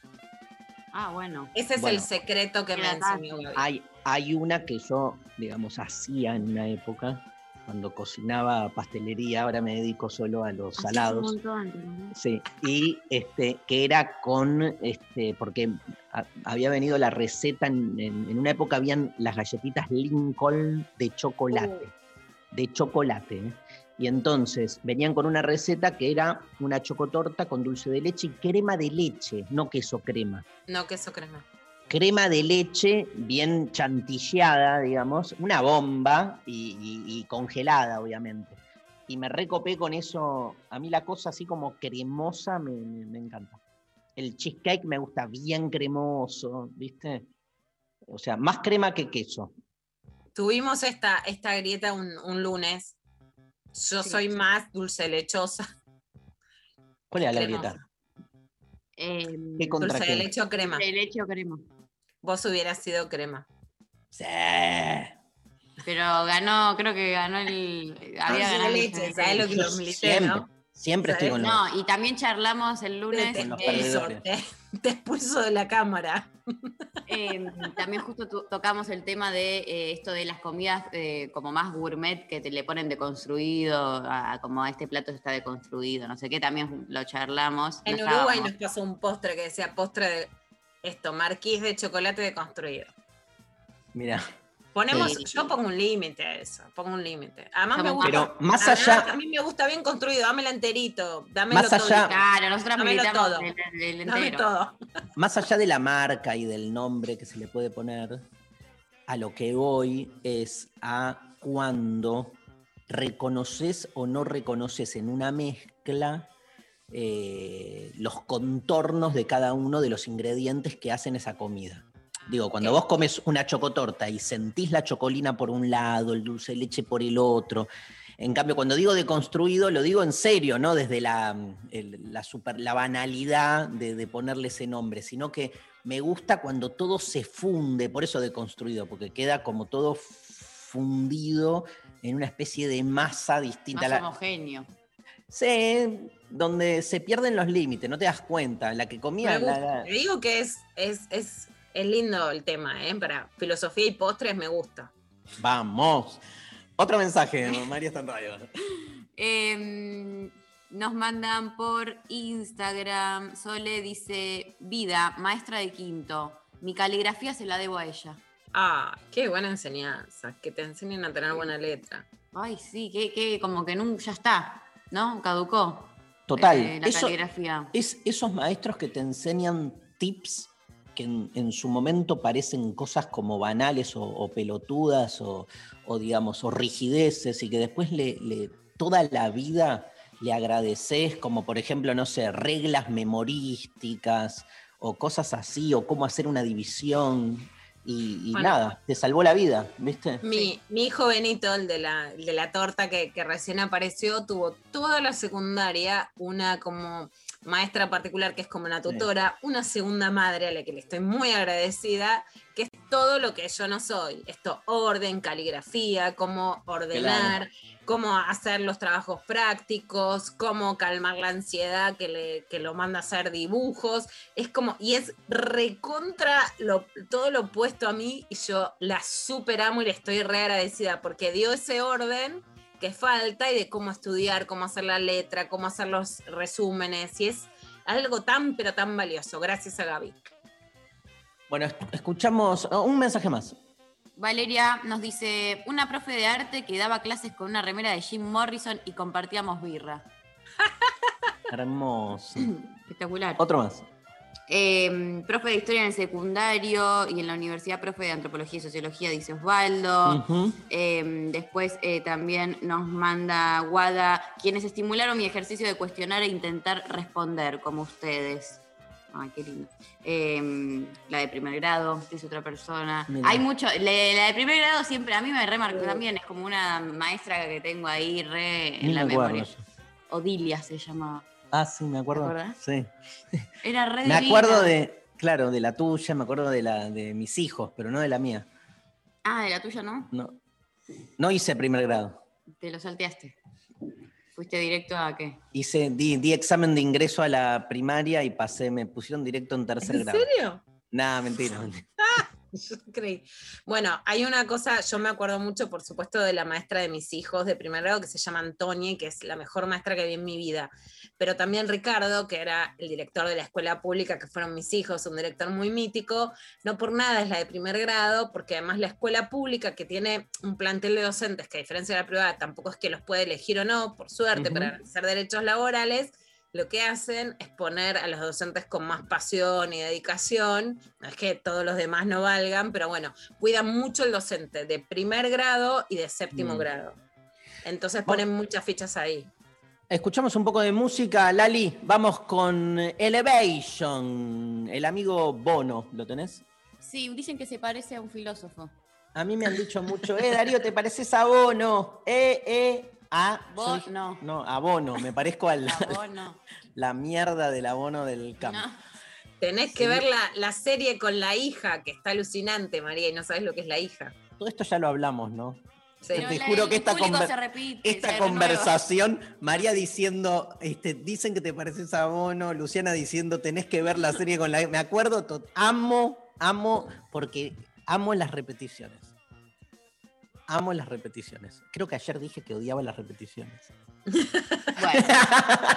Ah, bueno. Ese es Bueno. el secreto que me enseñó Gaby. Hay, hay una que yo, digamos, hacía en una época, cuando cocinaba pastelería, ahora me dedico solo a los Haces un salados. montón, ¿no? Sí, y este, que era con, este, porque a- había venido la receta, en, en- en una época habían las galletitas Lincoln de chocolate, de chocolate. ¿eh? Y entonces venían con una receta que era una chocotorta con dulce de leche y crema de leche, no queso crema. No queso crema. Crema de leche bien chantilleada, digamos, una bomba y, y- y congelada, obviamente. Y me recopé con eso. A mí la cosa así como cremosa me, me- me encanta. El cheesecake me gusta bien cremoso, ¿viste? O sea, más crema que queso. Tuvimos esta, esta grieta un, un lunes. Yo Sí. soy más dulce lechosa. ¿Cuál era la Cremosa. grieta? Eh, ¿Qué contra Dulce qué? de leche o crema. de leche o crema. Vos hubieras sido crema. Sí. Pero ganó, creo que ganó el. Había Dulce de ganado el leche, dulce de ¿sabes lo que leche. lo milité, Siempre, no? siempre estoy con No, y también charlamos el lunes. te eh, expulso, perdedores. te, te expulso de la cámara. Eh, también justo tocamos el tema de eh, esto de las comidas eh, como más gourmet que te le ponen deconstruido, a, a como este plato está deconstruido, no sé qué, también lo charlamos. En no Uruguay estábamos. nos pasó un postre que decía postre de esto, marquís de chocolate deconstruido. Mira, Ponemos, Sí. yo pongo un límite a eso, pongo un límite. Además me gusta. pero más además, allá, A mí me gusta bien construido, dámelo enterito, dámelo Más todo. allá- Claro, nosotros Dámelo todo. el, el- el Dame todo. más allá de la marca y del nombre que se le puede poner, a lo que voy es a cuando reconoces o no reconoces en una mezcla eh, los contornos de cada uno de los ingredientes que hacen esa comida. Digo, cuando vos comes una chocotorta y sentís la chocolina por un lado, el dulce de leche por el otro. En cambio, cuando digo deconstruido, lo digo en serio, no desde la, el- la, super- la banalidad de, de ponerle ese nombre, sino que me gusta cuando todo se funde, por eso deconstruido, porque queda como todo fundido en una especie de masa distinta. Más homogéneo. Sí, donde se pierden los límites, no te das cuenta. La que comía. Me la- Te digo que es, es, es, es lindo el tema, ¿eh? Para filosofía y postres me gusta. Vamos. Otro mensaje, María está en radio. Em, nos mandan por Instagram. Sole dice: Vida, maestra de quinto. Mi caligrafía se la debo a ella. Ah, qué buena enseñanza. Que te enseñen a tener buena letra. Ay, sí, que, que como que nunca ya está, ¿no? Caducó. Total. eh, la eso- caligrafía. es esos maestros que te enseñan tips que en, en su momento parecen cosas como banales o, o pelotudas o, o, digamos, o rigideces y que después le, le- toda la vida le agradeces, como por ejemplo, no sé, reglas memorísticas o cosas así, o cómo hacer una división. Y, y Bueno. nada, te salvó la vida, ¿viste? Mi, mi hijo Benito, el de la, el de la torta que, que recién apareció, tuvo toda la secundaria una como maestra particular que es como una tutora, una segunda madre a la que le estoy muy agradecida, que es todo lo que yo no soy. Esto, orden, caligrafía, cómo ordenar, cómo hacer los trabajos prácticos, cómo calmar la ansiedad que, le, que lo manda a hacer dibujos. Es como, y es recontra lo, todo lo opuesto a mí y yo la super amo y le estoy re agradecida porque dio ese orden que falta y de cómo estudiar, cómo hacer la letra, cómo hacer los resúmenes y es algo tan pero tan valioso. Gracias a Gaby. Bueno, es- escuchamos oh, un mensaje más. Valeria nos dice: Una profe de arte que daba clases con una remera de Jim Morrison y compartíamos birra. Hermoso. Espectacular. Otro más. Eh, profe de historia en el secundario y en la universidad profe de antropología y sociología, dice Osvaldo. Eh, después eh, también nos manda Guada, quienes estimularon mi ejercicio de cuestionar e intentar responder, como ustedes. Ay, qué lindo. Eh, la de primer grado, dice otra persona. Mirá. Hay mucho, le- la de primer grado siempre, a mí me remarcó también, es como una maestra que tengo ahí re en Ni la me memoria. Odilia se llamaba. Ah, sí, me acuerdo. acordás? Sí. Era re Me divina. acuerdo de, claro, de la tuya, me acuerdo de la de mis hijos, pero no de la mía. Ah, de la tuya, ¿no? No, no hice primer grado. Te lo salteaste. Fuiste directo a qué? Hice, di, di examen de ingreso a la primaria y pasé, me pusieron directo en tercer ¿En grado. serio? Nada, mentira. mentira. Yo creí. Bueno, hay una cosa, yo me acuerdo mucho, por supuesto, de la maestra de mis hijos de primer grado que se llama Antonia, que es la mejor maestra que vi en mi vida. Pero también Ricardo, que era el director de la escuela pública, que fueron mis hijos, un director muy mítico. No por nada es la de primer grado, porque además la escuela pública, que tiene un plantel de docentes que a diferencia de la privada, tampoco es que los puede elegir o no, por suerte, para garantizar derechos laborales lo que hacen es poner a los docentes con más pasión y dedicación. No es que todos los demás no valgan, pero bueno, cuidan mucho el docente de primer grado y de séptimo Mm. grado. Entonces ponen muchas fichas ahí. Escuchamos un poco de música, Lali. Vamos con Elevation, el amigo Bono. ¿Lo tenés? Sí, dicen que se parece a un filósofo. A mí me han dicho mucho, eh, Darío, ¿te pareces a Bono? Eh, eh, a. Soy- no. No, a Bono. Me parezco a la, vos mierda del abono del campo. No. Tenés que Sí. ver la, la serie con la hija, que está alucinante, María, y no sabes lo que es la hija. Todo esto ya lo hablamos, ¿no? Sí. Te la- juro que esta conver- se repite, Esta se renueva. conversación, María diciendo, este, dicen que te pareces a Bono, Luciana diciendo, tenés que ver la serie con la... Me acuerdo, to- amo, amo, porque amo las repeticiones. Amo las repeticiones. Creo que ayer dije que odiaba las repeticiones. Bueno,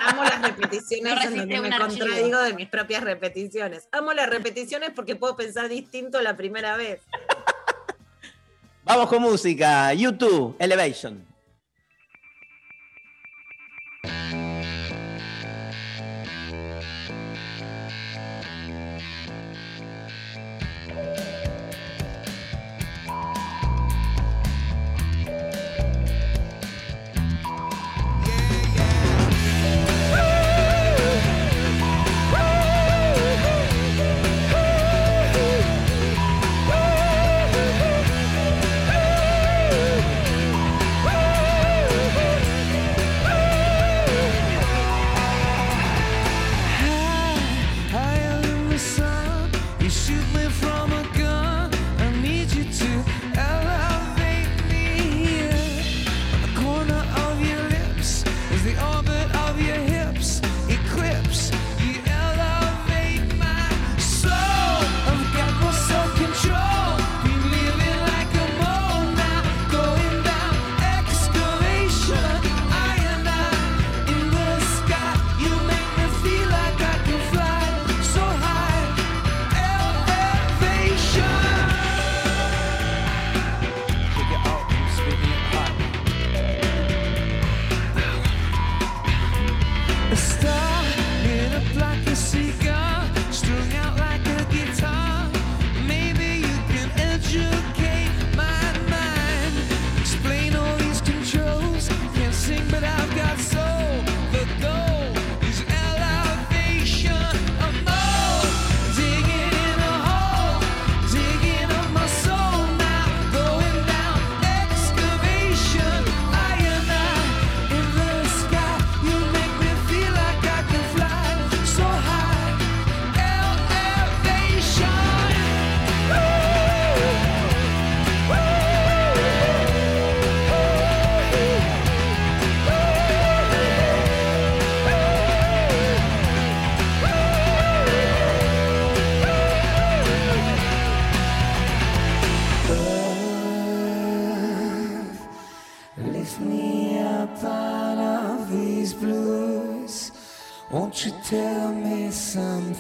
Amo las repeticiones No en donde me archivo. contradigo de mis propias repeticiones. Amo las repeticiones porque puedo pensar distinto la primera vez. Vamos con música, YouTube, Elevation.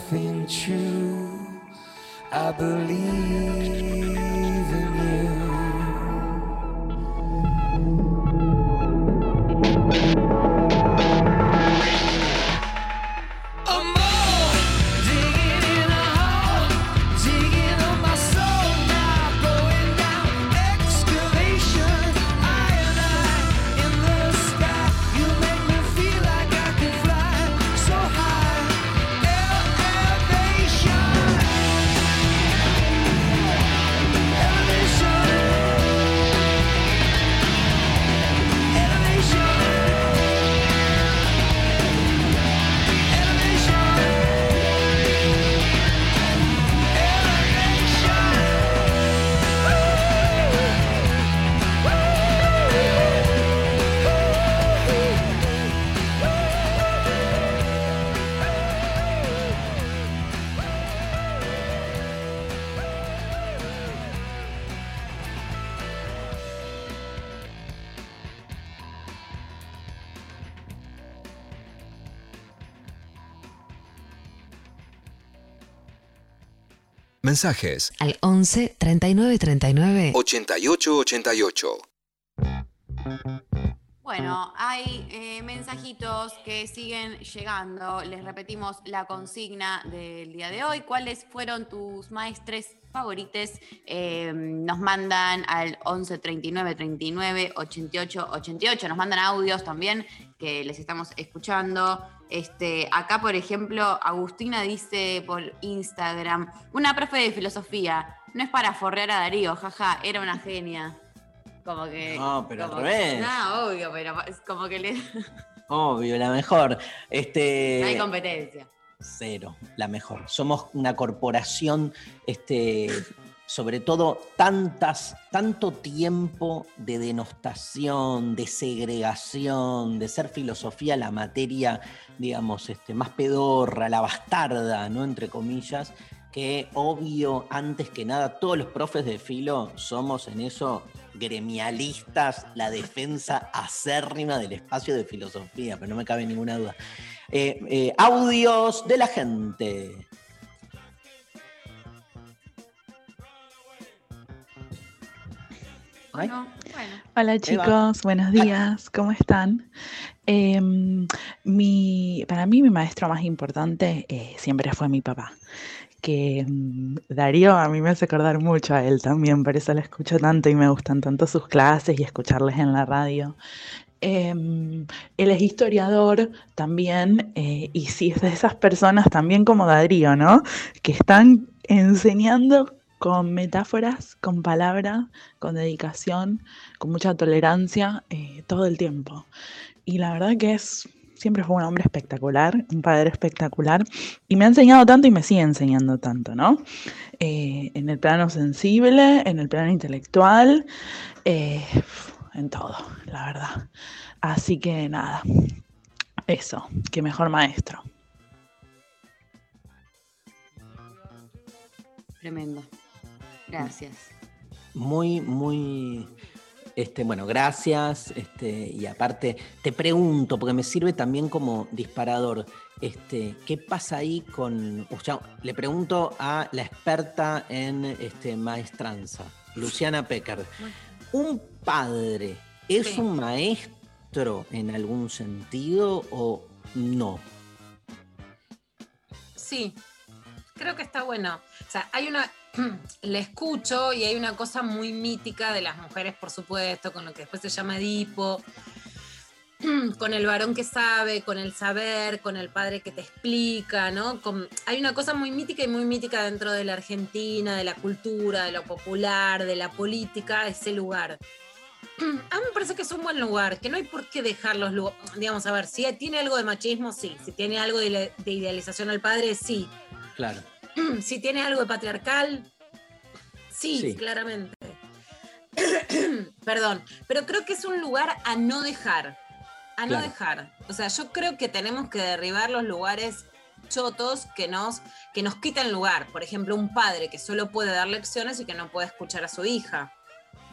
Something true? I believe Mensajes Al 11 39 39 88 88. Bueno, hay eh, mensajitos que siguen llegando. Les repetimos la consigna del día de hoy. ¿Cuáles fueron tus maestres favorites? Eh, nos mandan al 11 39 39 88 88. Nos mandan audios también que les estamos escuchando. Este, acá, por ejemplo, Agustina dice por Instagram, una profe de filosofía, no es para forrear a Darío, jaja, era una genia. Como que. No, pero al revés. No, obvio, pero es como que le. Obvio, la mejor. Este, no hay competencia. Cero, la mejor. Somos una corporación, este, sobre todo tantas, tanto tiempo de denostación, de segregación, de ser filosofía la materia, digamos, este, más pedorra, la bastarda, ¿no? Entre comillas, que obvio, antes que nada, todos los profes de filo somos en eso gremialistas, la defensa acérrima del espacio de filosofía, pero no me cabe ninguna duda. Eh, eh, audios de la gente. Ay, Bueno, bueno. Hola chicos, buenos días, ¿cómo están? Em, mi, para mí mi maestro más importante eh, siempre fue mi papá, que mm, Darío a mí me hace acordar mucho a él también, por eso lo escucho tanto y me gustan tanto sus clases y escucharles en la radio. Em, él es historiador también eh, y sí es de esas personas también como Darío, ¿no? Que están enseñando con metáforas, con palabras, con dedicación, con mucha tolerancia eh, todo el tiempo. Y la verdad que es, siempre fue un hombre espectacular, un padre espectacular, y me ha enseñado tanto y me sigue enseñando tanto, ¿no? Eh, en el plano sensible, en el plano intelectual, eh, en todo, la verdad. Así que nada, eso, qué mejor maestro. Tremendo. Gracias. muy, muy. Este, bueno, gracias. Este, y aparte, te pregunto, porque me sirve también como disparador. Este, ¿Qué pasa ahí con.? o sea, le pregunto a la experta en este, maestranza, Luciana Pecker. ¿Un padre es Sí. un maestro en algún sentido o no? Sí, creo que está bueno. O sea, hay una, le escucho y hay una cosa muy mítica de las mujeres, por supuesto, con lo que después se llama Edipo, con el varón que sabe, con el saber, con el padre que te explica, ¿no? Hay una cosa muy mítica y muy mítica dentro de la Argentina, de la cultura, de lo popular, de la política, ese lugar. A mí me parece que es un buen lugar, que no hay por qué dejarlos, digamos, a ver, si tiene algo de machismo, sí, si tiene algo de idealización al padre, sí, Claro. si tiene algo de patriarcal, sí, Sí. claramente. Perdón, pero creo que es un lugar a no dejar, a no dejar. O sea, yo creo que tenemos que derribar los lugares chotos que nos, que nos quitan lugar. Por ejemplo, un padre que solo puede dar lecciones y que no puede escuchar a su hija.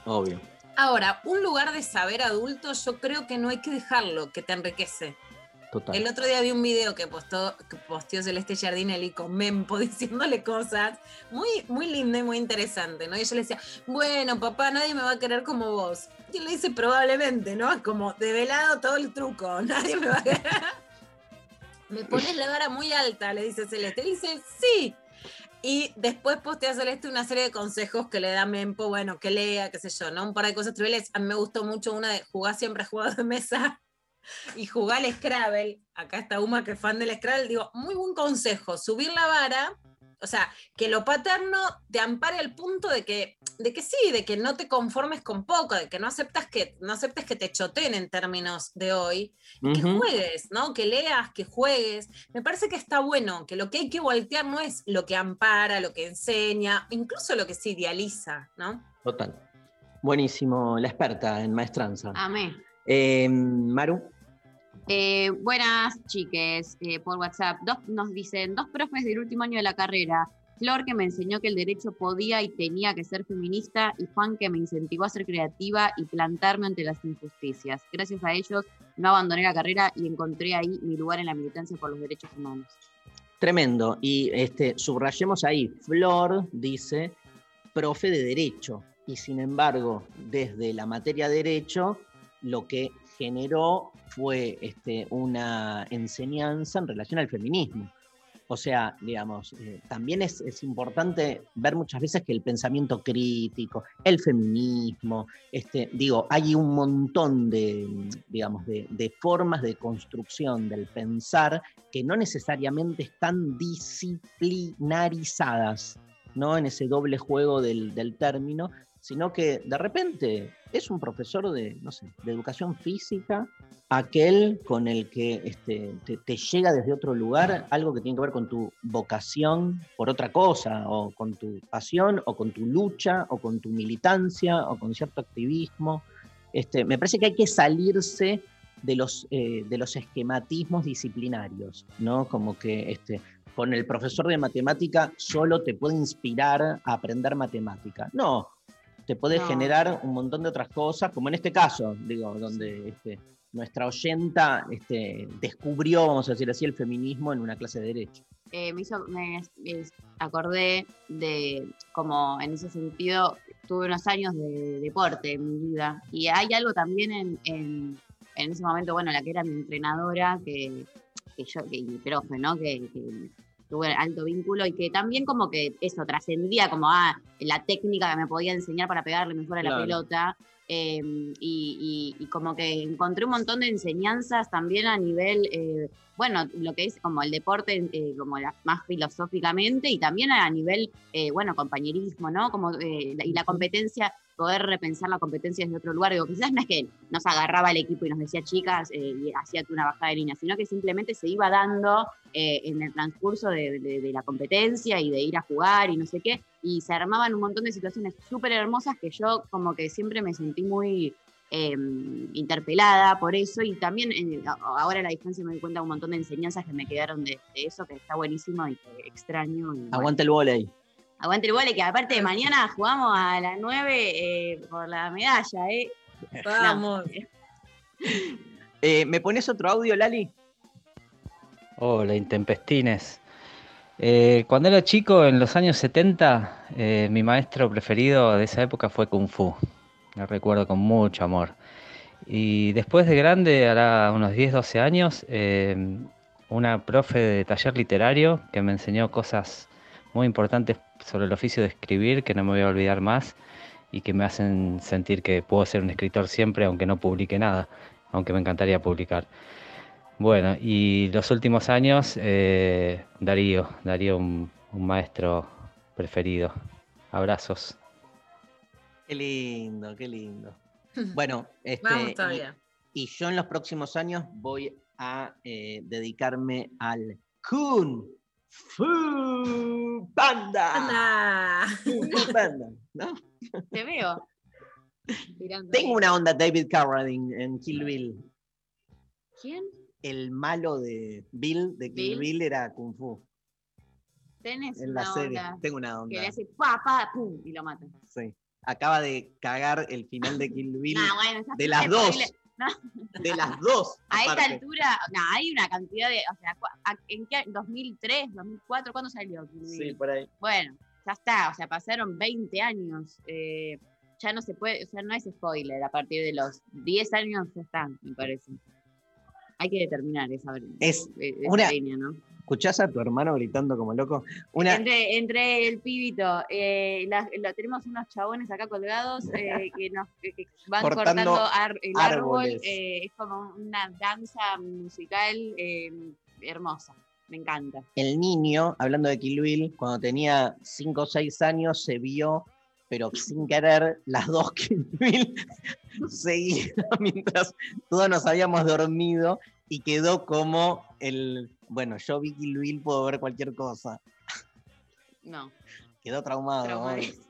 Obvio. Ahora, un lugar de saber adulto, yo creo que no hay que dejarlo, que te enriquece. El otro día vi un video que postó, que posteó Celeste Giardinelli con Mempo diciéndole cosas muy, muy linda y muy interesante, ¿no? Y ella le decía, bueno, papá, nadie me va a querer como vos. Y le dice, probablemente, ¿no? Como develado todo el truco, nadie me va a querer. me pones la vara muy alta, le dice Celeste. Y dice, sí. Y después postea Celeste una serie de consejos que le da Mempo, bueno, que lea, qué sé yo, ¿no? Un par de cosas triviales. A mí me gustó mucho una de jugar siempre juegos de mesa y jugar al Scrabble. Acá está Uma, que es fan del Scrabble. Digo, muy buen consejo, subir la vara. O sea, que lo paterno te ampare al punto de que, de que sí, de que no te conformes con poco, de que no aceptas que, no aceptes que te choteen en términos de hoy, y que juegues, ¿no? Que leas, que juegues. Me parece que está bueno, que lo que hay que voltear no es lo que ampara, lo que enseña, incluso lo que se idealiza, ¿no? Total. Buenísimo, la experta en maestranza. Amé. Eh, Maru, Eh, buenas chiques, eh, por WhatsApp. Dos, nos dicen, dos profes del último año de la carrera. Flor que me enseñó que el derecho podía y tenía que ser feminista y Juan que me incentivó a ser creativa y plantarme ante las injusticias. Gracias a ellos no abandoné la carrera y encontré ahí mi lugar en la militancia por los derechos humanos. tremendo. Y este, subrayemos ahí, Flor dice, profe de derecho. Y sin embargo, desde la materia derecho, lo que generó fue este, una enseñanza en relación al feminismo. O sea, digamos, eh, también es, importante ver muchas veces que el pensamiento crítico, el feminismo, este, digo, hay un montón de, digamos, de, formas de construcción del pensar que no necesariamente están disciplinarizadas, ¿no? En ese doble juego del término, sino que de repente es un profesor de, no sé, de educación física, aquel con el que este, te, llega desde otro lugar algo que tiene que ver con tu vocación por otra cosa, o con tu pasión, o con tu lucha, o con tu militancia, o con cierto activismo. Este, me parece que hay que salirse de los, eh, de los esquematismos disciplinarios, ¿no? Como que este, con el profesor de matemática solo te puede inspirar a aprender matemática. No, te puede No. generar un montón de otras cosas, como en este caso, digo, donde este, nuestra oyenta este, descubrió, vamos a decir así, el feminismo en una clase de derecho. eh, me hizo, me, me acordé de como en ese sentido tuve unos años de deporte en mi vida y hay algo también en, en, en ese momento, bueno, la que era mi entrenadora, que, que yo, que mi profe, ¿no? Que, que tuve alto vínculo y que también como que eso trascendía como ah, la técnica que me podía enseñar para pegarle mejor a la Claro. pelota. eh, y, y- y como que encontré un montón de enseñanzas también a nivel eh, bueno, lo que es como el deporte, eh, como la- más filosóficamente y también a nivel, eh, bueno, compañerismo, ¿no? Como, eh, la- y la competencia, poder repensar la competencia desde otro lugar. Digo, quizás no es que nos agarraba el equipo y nos decía chicas eh, y hacía una bajada de línea, sino que simplemente se iba dando eh, en el transcurso de, de- de la competencia y de ir a jugar y no sé qué, y se armaban un montón de situaciones súper hermosas que yo como que siempre me sentí muy eh, interpelada por eso y también eh, ahora a la distancia me doy cuenta de un montón de enseñanzas que me quedaron de, eso que está buenísimo y que extraño. y bueno. Aguante el volei. Aguante el vole, que aparte de mañana jugamos a las 9 eh, por la medalla, ¿eh? Vamos. Eh, ¿Me pones otro audio, Lali? Hola, intempestines. Eh, cuando era chico, en los años 70, eh, mi maestro preferido de esa época fue Kung Fu. Lo recuerdo con mucho amor. Y después de grande, hará unos 10, 12 años, eh, una profe de taller literario que me enseñó cosas muy importantes sobre el oficio de escribir que no me voy a olvidar más y que me hacen sentir que puedo ser un escritor siempre, aunque no publique nada, aunque me encantaría publicar. Bueno, y los últimos años, eh, Darío, Darío, un, un maestro preferido. Abrazos. Qué lindo, qué lindo. Bueno, este, Vamos y- todavía. Y, yo en los próximos años voy a eh, dedicarme al Kung Fu Panda. Anda. Kung Fu Panda, ¿no? Te veo. Tengo una onda David Carradine en Kill Bill. ¿Quién? El malo de Bill, de Kill Bill. Bill, era Kung Fu. Tenés En la una serie. onda Tengo una que onda. le hace pa, pa, pum, y lo mata. Sí. Acaba de cagar el final de Kill Bill. Nah, bueno, de las dos. spoiler. De las dos. A esta altura, no, hay una cantidad de. O sea, ¿en qué? ¿2003, 2004? ¿Cuándo salió? Sí, por ahí. Bueno, ya está, o sea, pasaron 20 años. eh, ya no se puede, o sea, no es spoiler, a partir de los 10 años ya está, me parece. Hay que determinar esa, Es eh, esa una- línea, ¿no? ¿Escuchás a tu hermano gritando como loco? Una, Entre, entre el pibito, eh, la- la- tenemos unos chabones acá colgados eh, que nos que- que van Cortando cortando, ar- el árbol. eh, es como una danza musical eh, hermosa. Me encanta. el niño, hablando de Kill Bill, cuando tenía 5 o 6 años, se vio, pero sin querer, las dos Kill Bill seguidas mientras todos nos habíamos dormido y quedó como el, bueno, yo vi Kill Bill, puedo ver cualquier cosa. No. Quedó traumado. ay.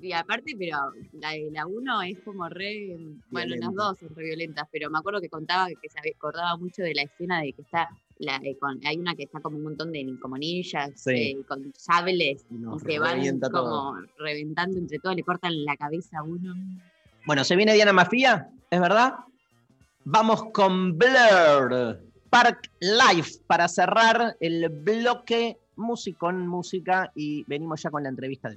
Y, y aparte, pero la de la 1 es como re. Bueno, las dos son re violentas, pero me acuerdo que contaba que se acordaba mucho de la escena de que está. La, eh, con- hay una que está como un montón de como ninjas Sí. eh, con sables Y se van como todo. reventando entre todos, le cortan la cabeza a uno. Bueno, se viene Diana Mafia, ¿es verdad? Vamos con Blur, Park Life, para cerrar el bloque musicón, música, y venimos ya con la entrevista de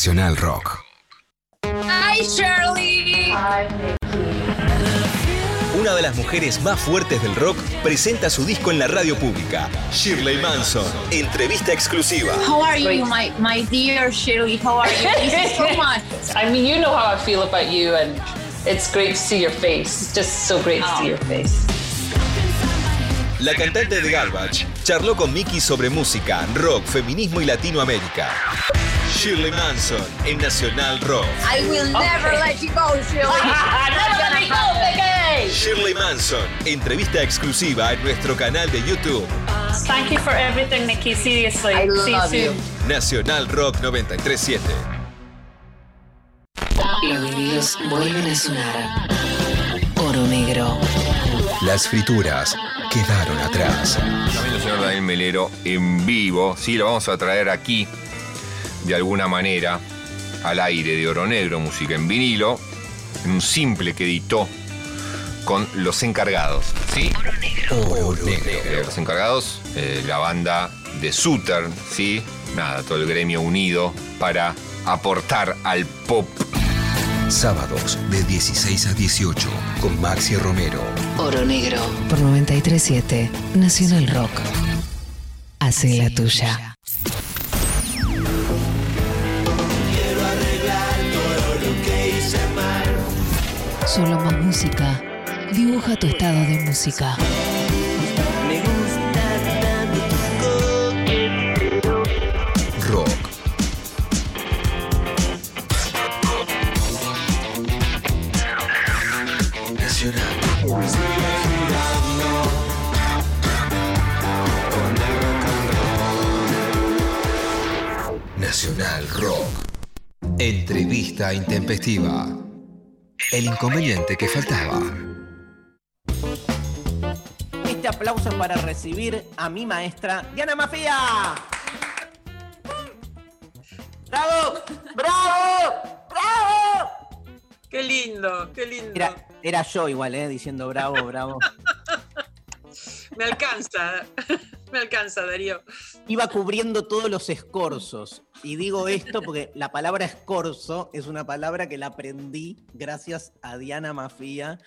Nacional Rock. ¡Ay, Shirley! Una de las mujeres más fuertes del rock presenta su disco en la radio pública. Shirley Manson. Entrevista exclusiva. How are you, my, my dear Shirley? How are you? Thank you so much. I mean, you know how I feel about you, and it's great to see your face. It's just so great to see your face. La cantante de Garbage charló con Mickey sobre música, rock, feminismo y Latinoamérica. Shirley Manson en Nacional Rock. I will never let you go, Shirley. never let me go, Mickey. Shirley Manson, entrevista exclusiva en nuestro canal de YouTube. Thank you for everything, Nikki. Seriously. I See you love you. soon. Nacional Rock 937. Los vinilos vuelven a sonar. Oro negro. Las frituras quedaron atrás. También el señor Daniel Melero en vivo. Sí, lo vamos a traer aquí de alguna manera al aire de Oro Negro, música en vinilo, en un simple que editó con Los Encargados. ¿Sí? Oro Negro. Los Encargados, eh, la banda de Suter, ¿sí? Nada, todo el gremio unido para aportar al pop. Sábados de 16 a 18 con Maxi Romero. Oro negro. Por 937 Nacional Rock. Hace la tuya. Solo más música. Dibuja tu estado de música. Me gusta tanto tu coqueteo. Rock. Nacional. Nacional Rock. Entrevista intempestiva. El inconveniente que faltaba. Este aplauso es para recibir a mi maestra Diana Mafia. ¡Bravo! ¡Bravo! ¡Bravo! Qué lindo, qué lindo. Era, era yo igual, ¿eh? Diciendo bravo, bravo. Me alcanza, me alcanza, Darío. Iba cubriendo todos los escorzos. Y digo esto porque la palabra escorzo es una palabra que la aprendí gracias a Diana Mafia.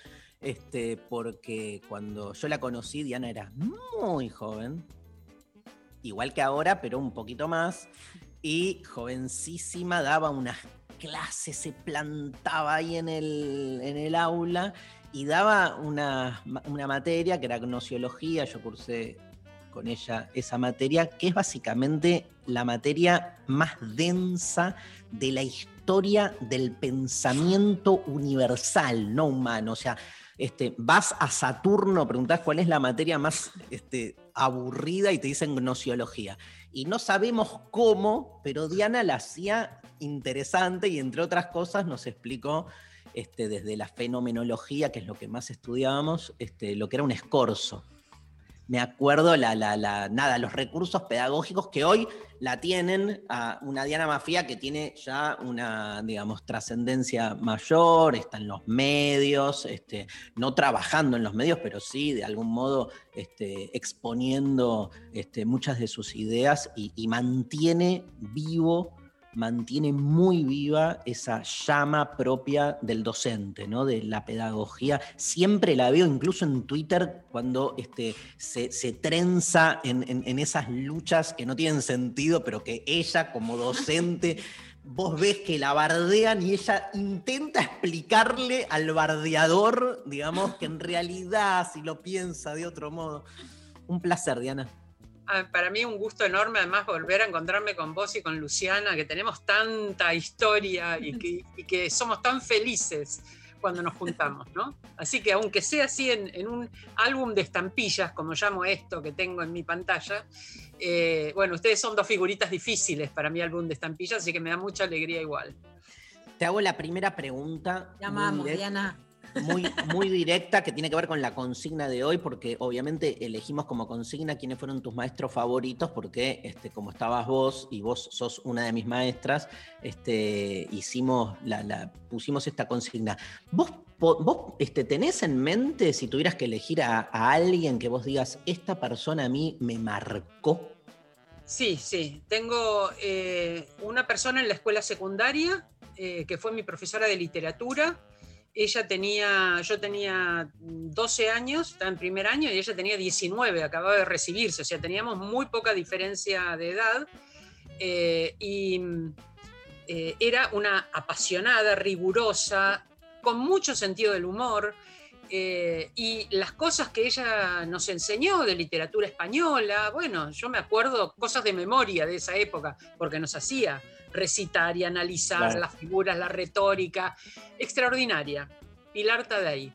Este, porque cuando yo la conocí, Diana era muy joven. Igual que ahora, pero un poquito más. Y jovencísima, daba unas clases, se plantaba ahí en el, en el aula y daba una, una materia que era gnosiología. Yo cursé con ella esa materia, que es básicamente la materia más densa de la historia del pensamiento universal, no humano. O sea, este, vas a Saturno, preguntás cuál es la materia más este, aburrida y te dicen gnosiología. Y no sabemos cómo, pero Diana la hacía interesante y entre otras cosas nos explicó este, desde la fenomenología, que es lo que más estudiábamos, este, lo que era un escorzo me acuerdo la, la, la- nada, los recursos pedagógicos que hoy la tienen a una Diana Mafia que tiene ya una, digamos, trascendencia mayor, está en los medios, este, no trabajando en los medios, pero sí de algún modo este, exponiendo este, muchas de sus ideas y, y mantiene vivo mantiene muy viva esa llama propia del docente, ¿no? de la pedagogía. Siempre la veo, incluso en Twitter, cuando este, se, se trenza en, en- en esas luchas que no tienen sentido, pero que ella como docente, vos ves que la bardean y ella intenta explicarle al bardeador, digamos, que en realidad, si lo piensa de otro modo. Un placer, Diana. Ah, para mí un gusto enorme además volver a encontrarme con vos y con Luciana, que tenemos tanta historia y que, y que somos tan felices cuando nos juntamos, ¿no? Así que aunque sea así en, en un álbum de estampillas, como llamo esto que tengo en mi pantalla, eh, bueno, ustedes son dos figuritas difíciles para mi álbum de estampillas, así que me da mucha alegría igual. Te hago la primera pregunta. Te amamos, Diana. Muy, muy directa, que tiene que ver con la consigna de hoy, porque obviamente elegimos como consigna quiénes fueron tus maestros favoritos, porque este, como estabas vos y vos sos una de mis maestras, este, hicimos la, pusimos esta consigna. ¿Vos, vos este, tenés en mente, si tuvieras que elegir a, a alguien que vos digas, esta persona a mí me marcó? Sí, sí. Tengo eh, una persona en la escuela secundaria eh, que fue mi profesora de literatura. Ella tenía, yo tenía 12 años, estaba en primer año, y ella tenía 19, acababa de recibirse, o sea, teníamos muy poca diferencia de edad. eh, y eh, era una apasionada, rigurosa, con mucho sentido del humor. eh, y las cosas que ella nos enseñó de literatura española, bueno, yo me acuerdo cosas de memoria de esa época, porque nos hacía recitar y analizar Claro. las figuras, la retórica, extraordinaria. Pilar Tadei.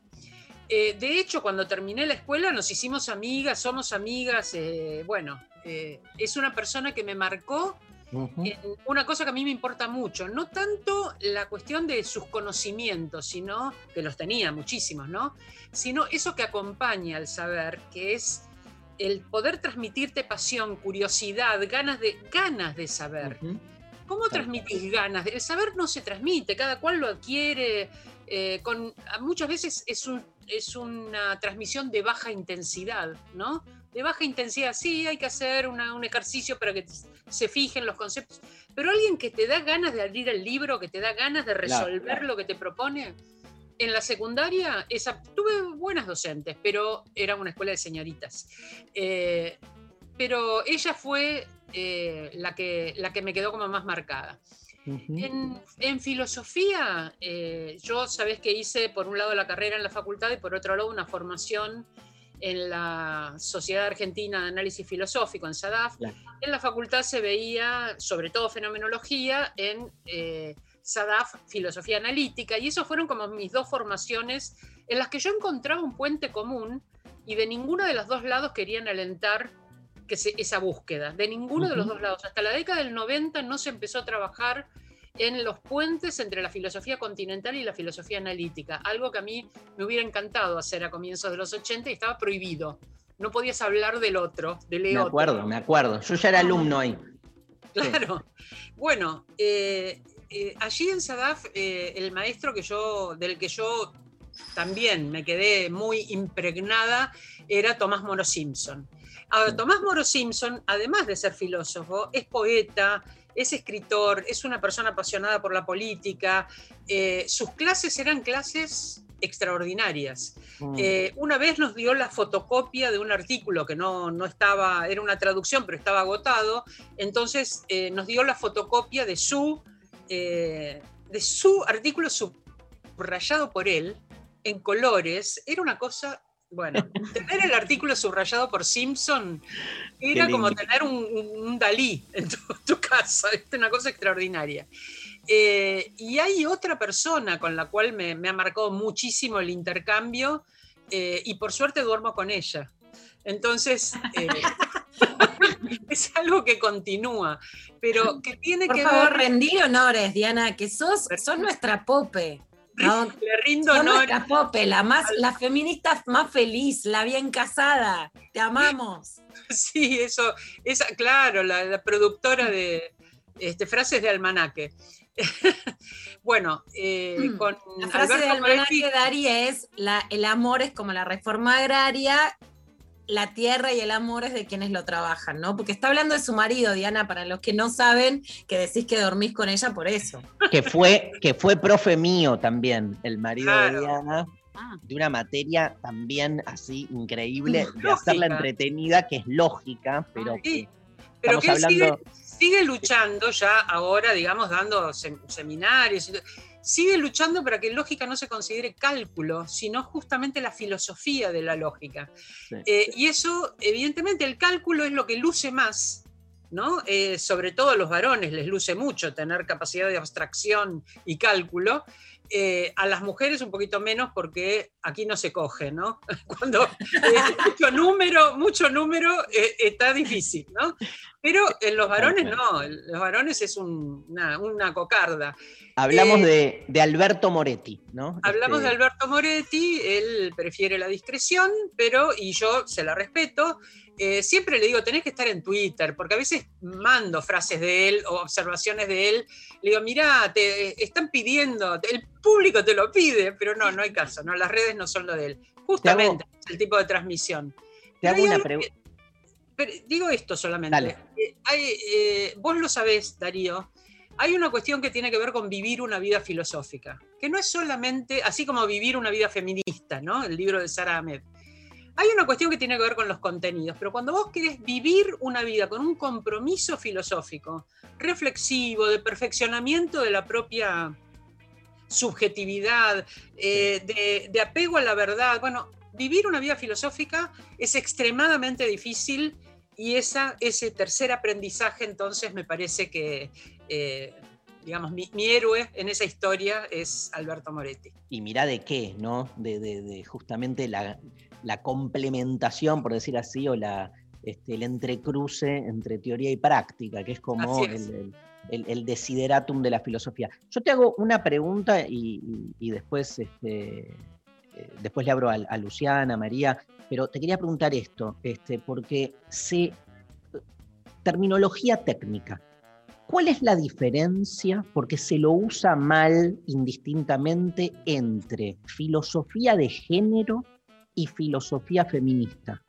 Eh, de hecho, cuando terminé la escuela nos hicimos amigas, somos amigas, eh, bueno, eh, es una persona que me marcó una cosa que a mí me importa mucho, no tanto la cuestión de sus conocimientos, sino que los tenía muchísimos, ¿no? Sino eso que acompaña al saber, que es el poder transmitirte pasión, curiosidad, ganas de, ganas de saber. ¿Cómo transmitís ganas? El saber no se transmite, cada cual lo adquiere. eh, con, muchas veces es, un- es una transmisión de baja intensidad, ¿no? De baja intensidad, sí, hay que hacer una- un ejercicio para que se fijen los conceptos, pero alguien que te da ganas de abrir el libro, que te da ganas de Claro, resolver claro. lo que te propone. En la secundaria, esa, tuve buenas docentes, pero era una escuela de señoritas. Eh, pero ella fue eh, la, que, la que me quedó como más marcada. En, en filosofía, eh, yo sabés que hice por un lado la carrera en la facultad y por otro lado una formación en la Sociedad Argentina de Análisis Filosófico, en SADAF. En la facultad se veía sobre todo fenomenología, en eh, SADAF filosofía analítica, y eso fueron como mis dos formaciones en las que yo encontraba un puente común y de ninguno de los dos lados querían alentar que se- esa búsqueda, de ninguno de los dos lados. Hasta la década del 90 no se empezó a trabajar en los puentes entre la filosofía continental y la filosofía analítica, algo que a mí me hubiera encantado hacer a comienzos de los 80 y estaba prohibido. No podías hablar del otro, del Me otro. acuerdo, me acuerdo. Yo ya era alumno ahí. Claro. Bueno, eh, eh, allí en Sadaf, eh, el maestro que yo, del que yo también me quedé muy impregnada era Tomás Moro Simpson. Ahora, Tomás Moro Simpson, además de ser filósofo, es poeta, es escritor, es una persona apasionada por la política. eh, sus clases eran clases extraordinarias. Mm. Eh, una vez nos dio la fotocopia de un artículo que no, no estaba, era una traducción, pero estaba agotado. Entonces eh, nos dio la fotocopia de su, eh, de su artículo subrayado por él en colores. Era una cosa, bueno, tener el artículo subrayado por Simpson era como tener un, un- un Dalí en tu, tu casa, es una cosa extraordinaria. Eh, y hay otra persona con la cual me, me ha marcado muchísimo el intercambio eh, y por suerte duermo con ella. Entonces, eh, es algo que continúa, pero que tiene Por que favor, ver... rendir honores, Diana, que sos, sos nuestra pope. ¿No? Le rindo pope, la, más, la feminista más feliz, la bien casada. Te amamos. Sí, eso, esa, claro, la, la productora de este, frases de almanaque. bueno, eh, con La frase de Alberto Almanaque Moretti- es, la, el amor es como la reforma agraria, la tierra y el amor es de quienes lo trabajan, ¿no? Porque está hablando de su marido, Diana, para los que no saben que decís que dormís con ella por eso. que fue, que fue profe mío también, el marido de. Diana, de una materia también así increíble, de Lógica. hacerla entretenida, que es lógica, pero Sí, que pero que él hablando. sigue, sigue luchando ya ahora, digamos, dando sem- seminarios. y todo. Sigue luchando para que lógica no se considere cálculo, sino justamente la filosofía de la lógica. Eh, y eso, evidentemente, el cálculo es lo que luce más, ¿no? Eh, sobre todo a los varones les luce mucho tener capacidad de abstracción y cálculo. Eh, a las mujeres un poquito menos porque aquí no se coge, ¿no? Cuando eh, mucho número, mucho número eh, está difícil, ¿no? Pero en los varones no, en los varones es un- una, una cocarda. Hablamos Eh, de, de Alberto Moretti, ¿no? Hablamos Este, de Alberto Moretti, él prefiere la discreción, pero, y yo se la respeto, eh, siempre le digo, tenés que estar en Twitter, porque a veces mando frases de él o observaciones de él, le digo, mirá, te están pidiendo, el público te lo pide, pero no, no hay caso, no, las redes no son lo de él. Justamente es el tipo de transmisión. Te hago una pregunta. digo esto solamente. Eh, hay, eh, vos lo sabés, Darío. Hay una cuestión que tiene que ver con vivir una vida filosófica, que no es solamente, así como vivir una vida feminista, ¿no? El libro de Sara Ahmed. Hay una cuestión que tiene que ver con los contenidos, pero cuando vos querés vivir una vida con un compromiso filosófico, reflexivo, de perfeccionamiento de la propia subjetividad, eh, de, de apego a la verdad. Bueno, vivir una vida filosófica es extremadamente difícil y esa, ese tercer aprendizaje entonces me parece que, eh, digamos, mi, mi héroe en esa historia es Alberto Moretti. Y mirá de qué, ¿no? De, de- de justamente la, la complementación, por decir así, o la, este, el entrecruce entre teoría y práctica, que es como es. el, el- el- el desideratum de la filosofía. Yo te hago una pregunta y, y- y después, este, eh, después le abro a, a Luciana, a María, pero te quería preguntar esto, este, porque se, terminología técnica. ¿Cuál es la diferencia? Porque se lo usa mal indistintamente entre filosofía de género y filosofía feminista.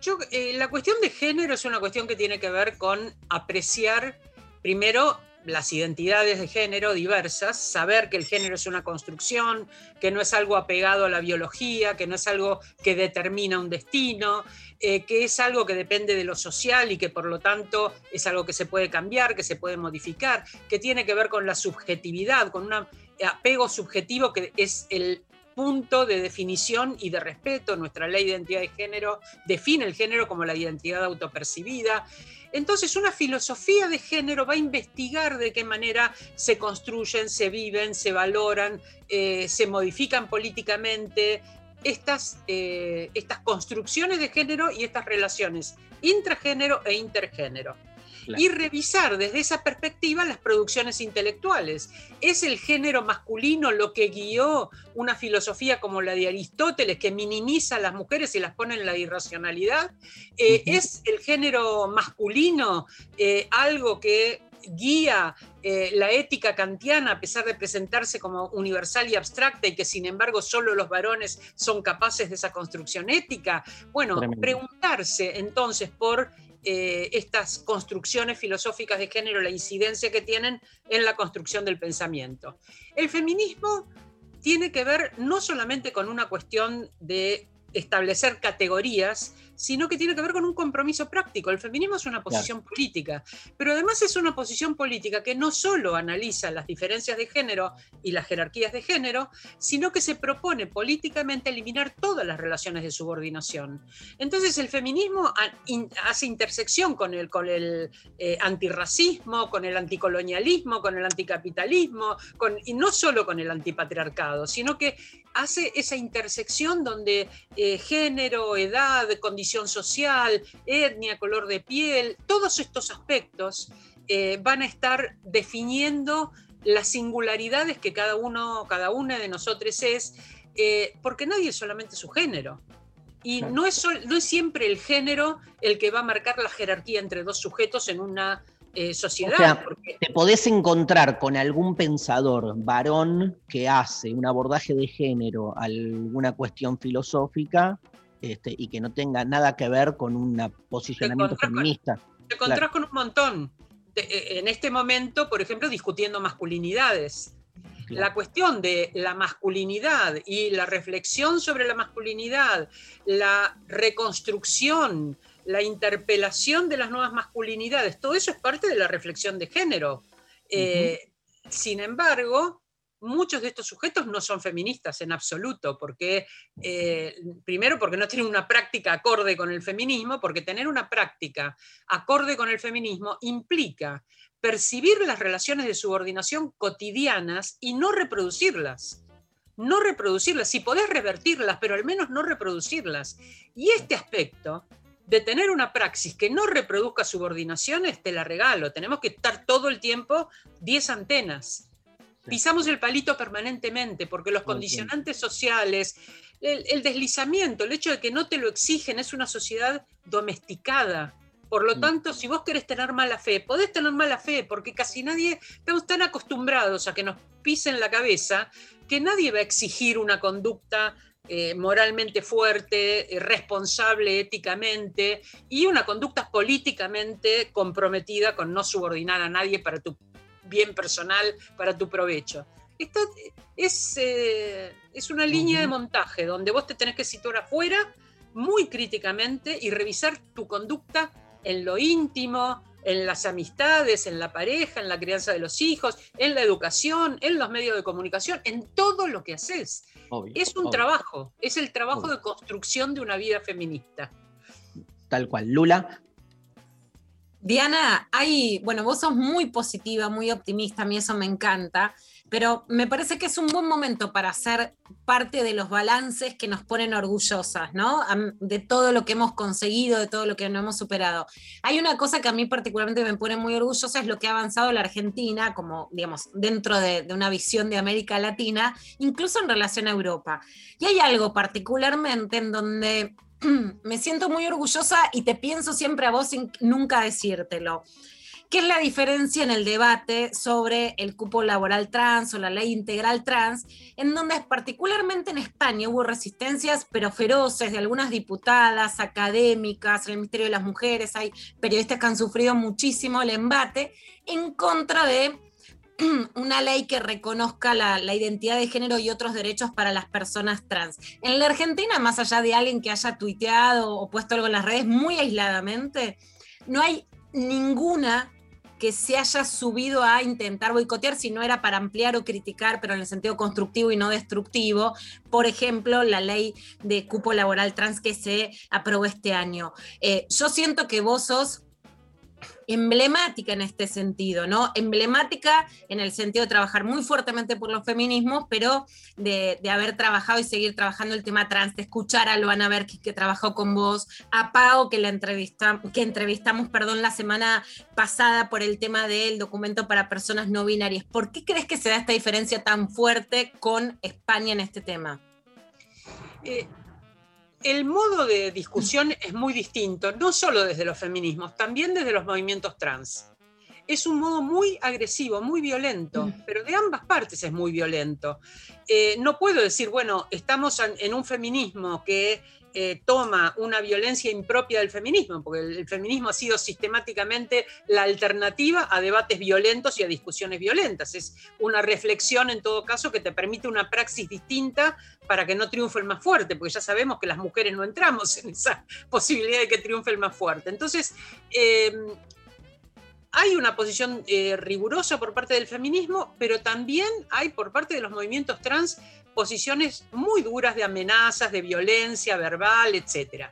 Yo, eh, la cuestión de género es una cuestión que tiene que ver con apreciar primero las identidades de género diversas, saber que el género es una construcción, que no es algo apegado a la biología, que no es algo que determina un destino, eh, que es algo que depende de lo social y que por lo tanto es algo que se puede cambiar, que se puede modificar, que tiene que ver con la subjetividad, con un apego subjetivo que es el punto de definición y de respeto. Nuestra ley de identidad de género define el género como la identidad autopercibida. Entonces, una filosofía de género va a investigar de qué manera se construyen, se viven, se valoran, eh, se modifican políticamente estas, eh, estas construcciones de género y estas relaciones intragénero e intergénero. Claro. Y revisar desde esa perspectiva las producciones intelectuales. ¿Es el género masculino lo que guió una filosofía como la de Aristóteles, que minimiza a las mujeres y las pone en la irracionalidad? Eh, ¿Es el género masculino eh, algo que guía eh, la ética kantiana a pesar de presentarse como universal y abstracta y que sin embargo solo los varones son capaces de esa construcción ética? Bueno, Tremendo. preguntarse entonces por eh, estas construcciones filosóficas de género, la incidencia que tienen en la construcción del pensamiento. El feminismo tiene que ver no solamente con una cuestión de establecer categorías, sino que tiene que ver con un compromiso práctico. El feminismo es una posición política, pero además es una posición política que no solo analiza las diferencias de género y las jerarquías de género, sino que se propone políticamente eliminar todas las relaciones de subordinación. Entonces el feminismo hace intersección con el, con el eh, antirracismo, con el anticolonialismo, con el anticapitalismo, con, y no solo con el antipatriarcado, sino que hace esa intersección donde eh, género, edad, condición social, etnia, color de piel, todos estos aspectos eh, van a estar definiendo las singularidades que cada uno, cada una de nosotros es, eh, porque nadie es solamente su género. Y no es, sol- no es siempre el género el que va a marcar la jerarquía entre dos sujetos en una eh, O sociedad. sea, porque- te podés encontrar con algún pensador varón que hace un abordaje de género a alguna cuestión filosófica este, y que no tenga nada que ver con un posicionamiento con- feminista. Te encontrás Claro. con un montón. Eh, en este momento, por ejemplo, discutiendo masculinidades. La cuestión de la masculinidad y la reflexión sobre la masculinidad, la reconstrucción, la interpelación de las nuevas masculinidades, todo eso es parte de la reflexión de género. Eh, sin embargo, muchos de estos sujetos no son feministas en absoluto, porque eh, primero porque no tienen una práctica acorde con el feminismo, porque tener una práctica acorde con el feminismo implica percibir las relaciones de subordinación cotidianas y no reproducirlas. No reproducirlas, si podés revertirlas, pero al menos no reproducirlas. Y este aspecto de tener una praxis que no reproduzca subordinaciones, te la regalo. Tenemos que estar todo el tiempo 10 antenas. Pisamos el palito permanentemente porque los condicionantes sociales, el, el deslizamiento, el hecho de que no te lo exigen, es una sociedad domesticada. Por lo Mm. tanto, si vos querés tener mala fe, podés tener mala fe, porque casi nadie, estamos tan acostumbrados a que nos pisen la cabeza, que nadie va a exigir una conducta eh, moralmente fuerte, eh, responsable éticamente y una conducta políticamente comprometida con no subordinar a nadie para tu bien personal, para tu provecho. Esto es, eh, es una línea de montaje donde vos te tenés que situar afuera muy críticamente y revisar tu conducta en lo íntimo, en las amistades, en la pareja, en la crianza de los hijos, en la educación, en los medios de comunicación, en todo lo que haces. Obvio, Es un obvio. trabajo, es el trabajo Obvio. de construcción de una vida feminista. Tal cual. Lula, Diana, hay, bueno, vos sos muy positiva, muy optimista, a mí eso me encanta, pero me parece que es un buen momento para ser parte de los balances que nos ponen orgullosas, ¿no? De todo lo que hemos conseguido, de todo lo que no hemos superado. Hay una cosa que a mí particularmente me pone muy orgullosa, es lo que ha avanzado la Argentina, como, digamos, dentro de, de una visión de América Latina, incluso en relación a Europa. Y hay algo particularmente en donde me siento muy orgullosa y te pienso siempre a vos sin nunca decírtelo. ¿Qué es la diferencia en el debate sobre el cupo laboral trans o la ley integral trans, en donde particularmente en España hubo resistencias, pero feroces, de algunas diputadas, académicas, en el Ministerio de las Mujeres, hay periodistas que han sufrido muchísimo el embate en contra de una ley que reconozca la, identidad de género y otros derechos para las personas trans. En la Argentina, más allá de alguien que haya tuiteado o puesto algo en las redes muy aisladamente, no hay ninguna que se haya subido a intentar boicotear si no era para ampliar o criticar, pero en el sentido constructivo y no destructivo. Por ejemplo, la ley de cupo laboral trans que se aprobó este año. Eh, yo siento que vos sos emblemática en este sentido, ¿no? Emblemática en el sentido de trabajar muy fuertemente por los feminismos, pero de, haber trabajado y seguir trabajando el tema trans, de escuchar a Luana Berkis que trabajó con vos, a Pau que la entrevista, que entrevistamos, perdón, la semana pasada por el tema del documento para personas no binarias. ¿Por qué crees que se da esta diferencia tan fuerte con España en este tema? Eh, el modo de discusión es muy distinto, no solo desde los feminismos, también desde los movimientos trans. Es un modo muy agresivo, muy violento, pero de ambas partes es muy violento. Eh, no puedo decir, bueno, estamos en, en un feminismo que eh, toma una violencia impropia del feminismo, porque el, feminismo ha sido sistemáticamente la alternativa a debates violentos y a discusiones violentas. Es una reflexión, en todo caso, que te permite una praxis distinta para que no triunfe el más fuerte, porque ya sabemos que las mujeres no entramos en esa posibilidad de que triunfe el más fuerte. Entonces, eh, hay una posición eh, rigurosa por parte del feminismo, pero también hay por parte de los movimientos trans posiciones muy duras de amenazas, de violencia verbal, etc.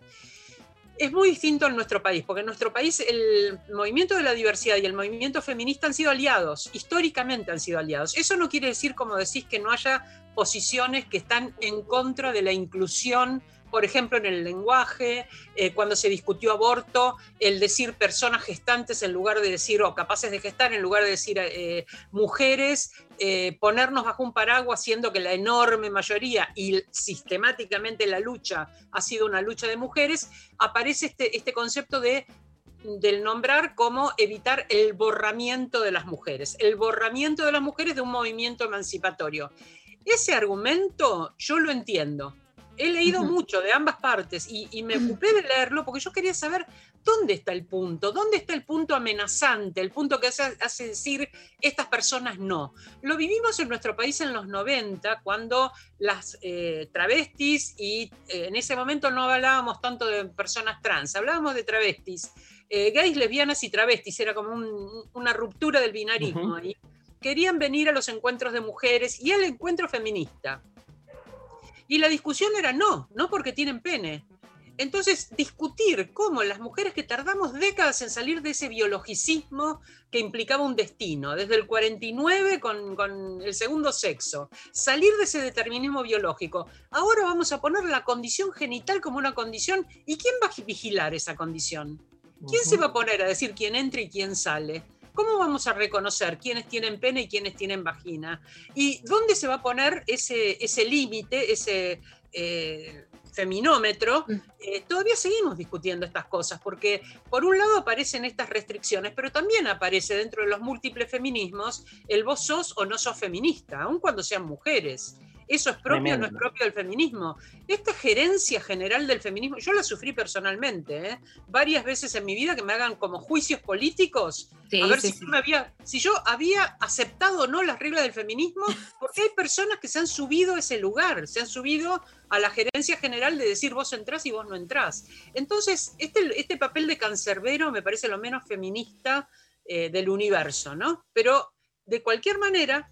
Es muy distinto en nuestro país, porque en nuestro país el movimiento de la diversidad y el movimiento feminista han sido aliados, históricamente han sido aliados. Eso no quiere decir, como decís, que no haya posiciones que están en contra de la inclusión por ejemplo, en el lenguaje, eh, cuando se discutió aborto, el decir personas gestantes en lugar de decir, o capaces de gestar, en lugar de decir eh, mujeres, eh, ponernos bajo un paraguas, siendo que la enorme mayoría y sistemáticamente la lucha ha sido una lucha de mujeres, aparece este, este concepto de del nombrar como evitar el borramiento de las mujeres, el borramiento de las mujeres de un movimiento emancipatorio. Ese argumento yo lo entiendo, he leído uh -huh. mucho de ambas partes y, y, me ocupé de leerlo porque yo quería saber dónde está el punto, dónde está el punto amenazante, el punto que hace, hace, decir estas personas no. Lo vivimos en nuestro país en los 90, cuando las eh, travestis, y eh, en ese momento no hablábamos tanto de personas trans, hablábamos de travestis, eh, gays, lesbianas y travestis, era como un, una ruptura del binarismo uh -huh. ahí. Querían venir a los encuentros de mujeres y al encuentro feminista. Y la discusión era no, no porque tienen pene. Entonces, discutir cómo las mujeres que tardamos décadas en salir de ese biologicismo que implicaba un destino, desde el 49 con, con, el segundo sexo, salir de ese determinismo biológico, ahora vamos a poner la condición genital como una condición, ¿y quién va a vigilar esa condición? ¿Quién uh -huh. se va a poner a decir quién entra y quién sale? ¿Cómo vamos a reconocer quiénes tienen pene y quiénes tienen vagina? ¿Y dónde se va a poner ese, ese límite, ese eh, feminómetro? Eh, todavía seguimos discutiendo estas cosas, porque por un lado aparecen estas restricciones, pero también aparece dentro de los múltiples feminismos el vos sos o no sos feminista, aun cuando sean mujeres. Eso es propio o no es propio del feminismo. Esta gerencia general del feminismo, yo la sufrí personalmente, ¿eh? varias veces en mi vida que me hagan como juicios políticos, Sí, a ver sí, si, sí. yo me había, si yo había aceptado o no las reglas del feminismo, porque hay personas que se han subido a ese lugar, se han subido a la gerencia general de decir vos entrás y vos no entrás. Entonces, este, este papel de cancerbero me parece lo menos feminista eh, del universo, ¿no? Pero de cualquier manera,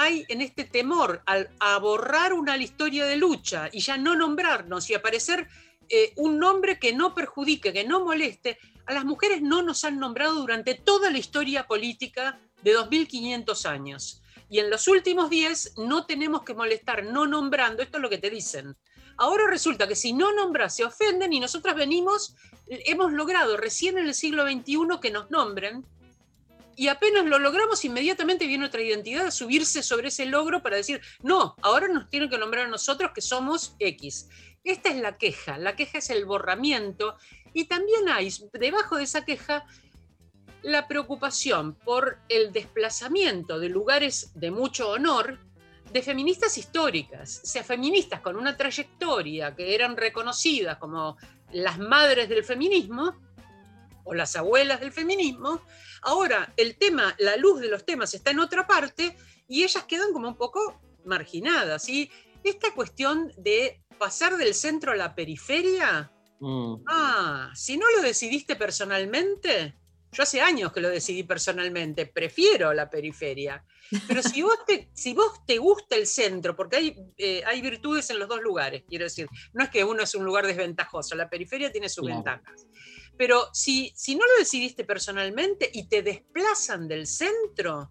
hay en este temor al, a borrar una historia de lucha y ya no nombrarnos y aparecer eh, un nombre que no perjudique, que no moleste, a las mujeres no nos han nombrado durante toda la historia política de 2500 años. Y en los últimos 10 no tenemos que molestar no nombrando, esto es lo que te dicen. Ahora resulta que si no nombras se ofenden y nosotras venimos, hemos logrado recién en el siglo XXI que nos nombren y apenas lo logramos, inmediatamente viene otra identidad a subirse sobre ese logro para decir, no, ahora nos tienen que nombrar a nosotros que somos X. Esta es la queja, la queja es el borramiento y también hay debajo de esa queja la preocupación por el desplazamiento de lugares de mucho honor de feministas históricas, o sea, feministas con una trayectoria que eran reconocidas como las madres del feminismo o las abuelas del feminismo, ahora el tema, la luz de los temas está en otra parte y ellas quedan como un poco marginadas. Y esta cuestión de pasar del centro a la periferia, Mm. ah, si no lo decidiste personalmente, yo hace años que lo decidí personalmente, prefiero la periferia. Pero si vos te, si vos te gusta el centro, porque hay, eh, hay virtudes en los dos lugares, quiero decir, no es que uno es un lugar desventajoso, la periferia tiene sus Claro. ventajas. Pero si, si no lo decidiste personalmente y te desplazan del centro,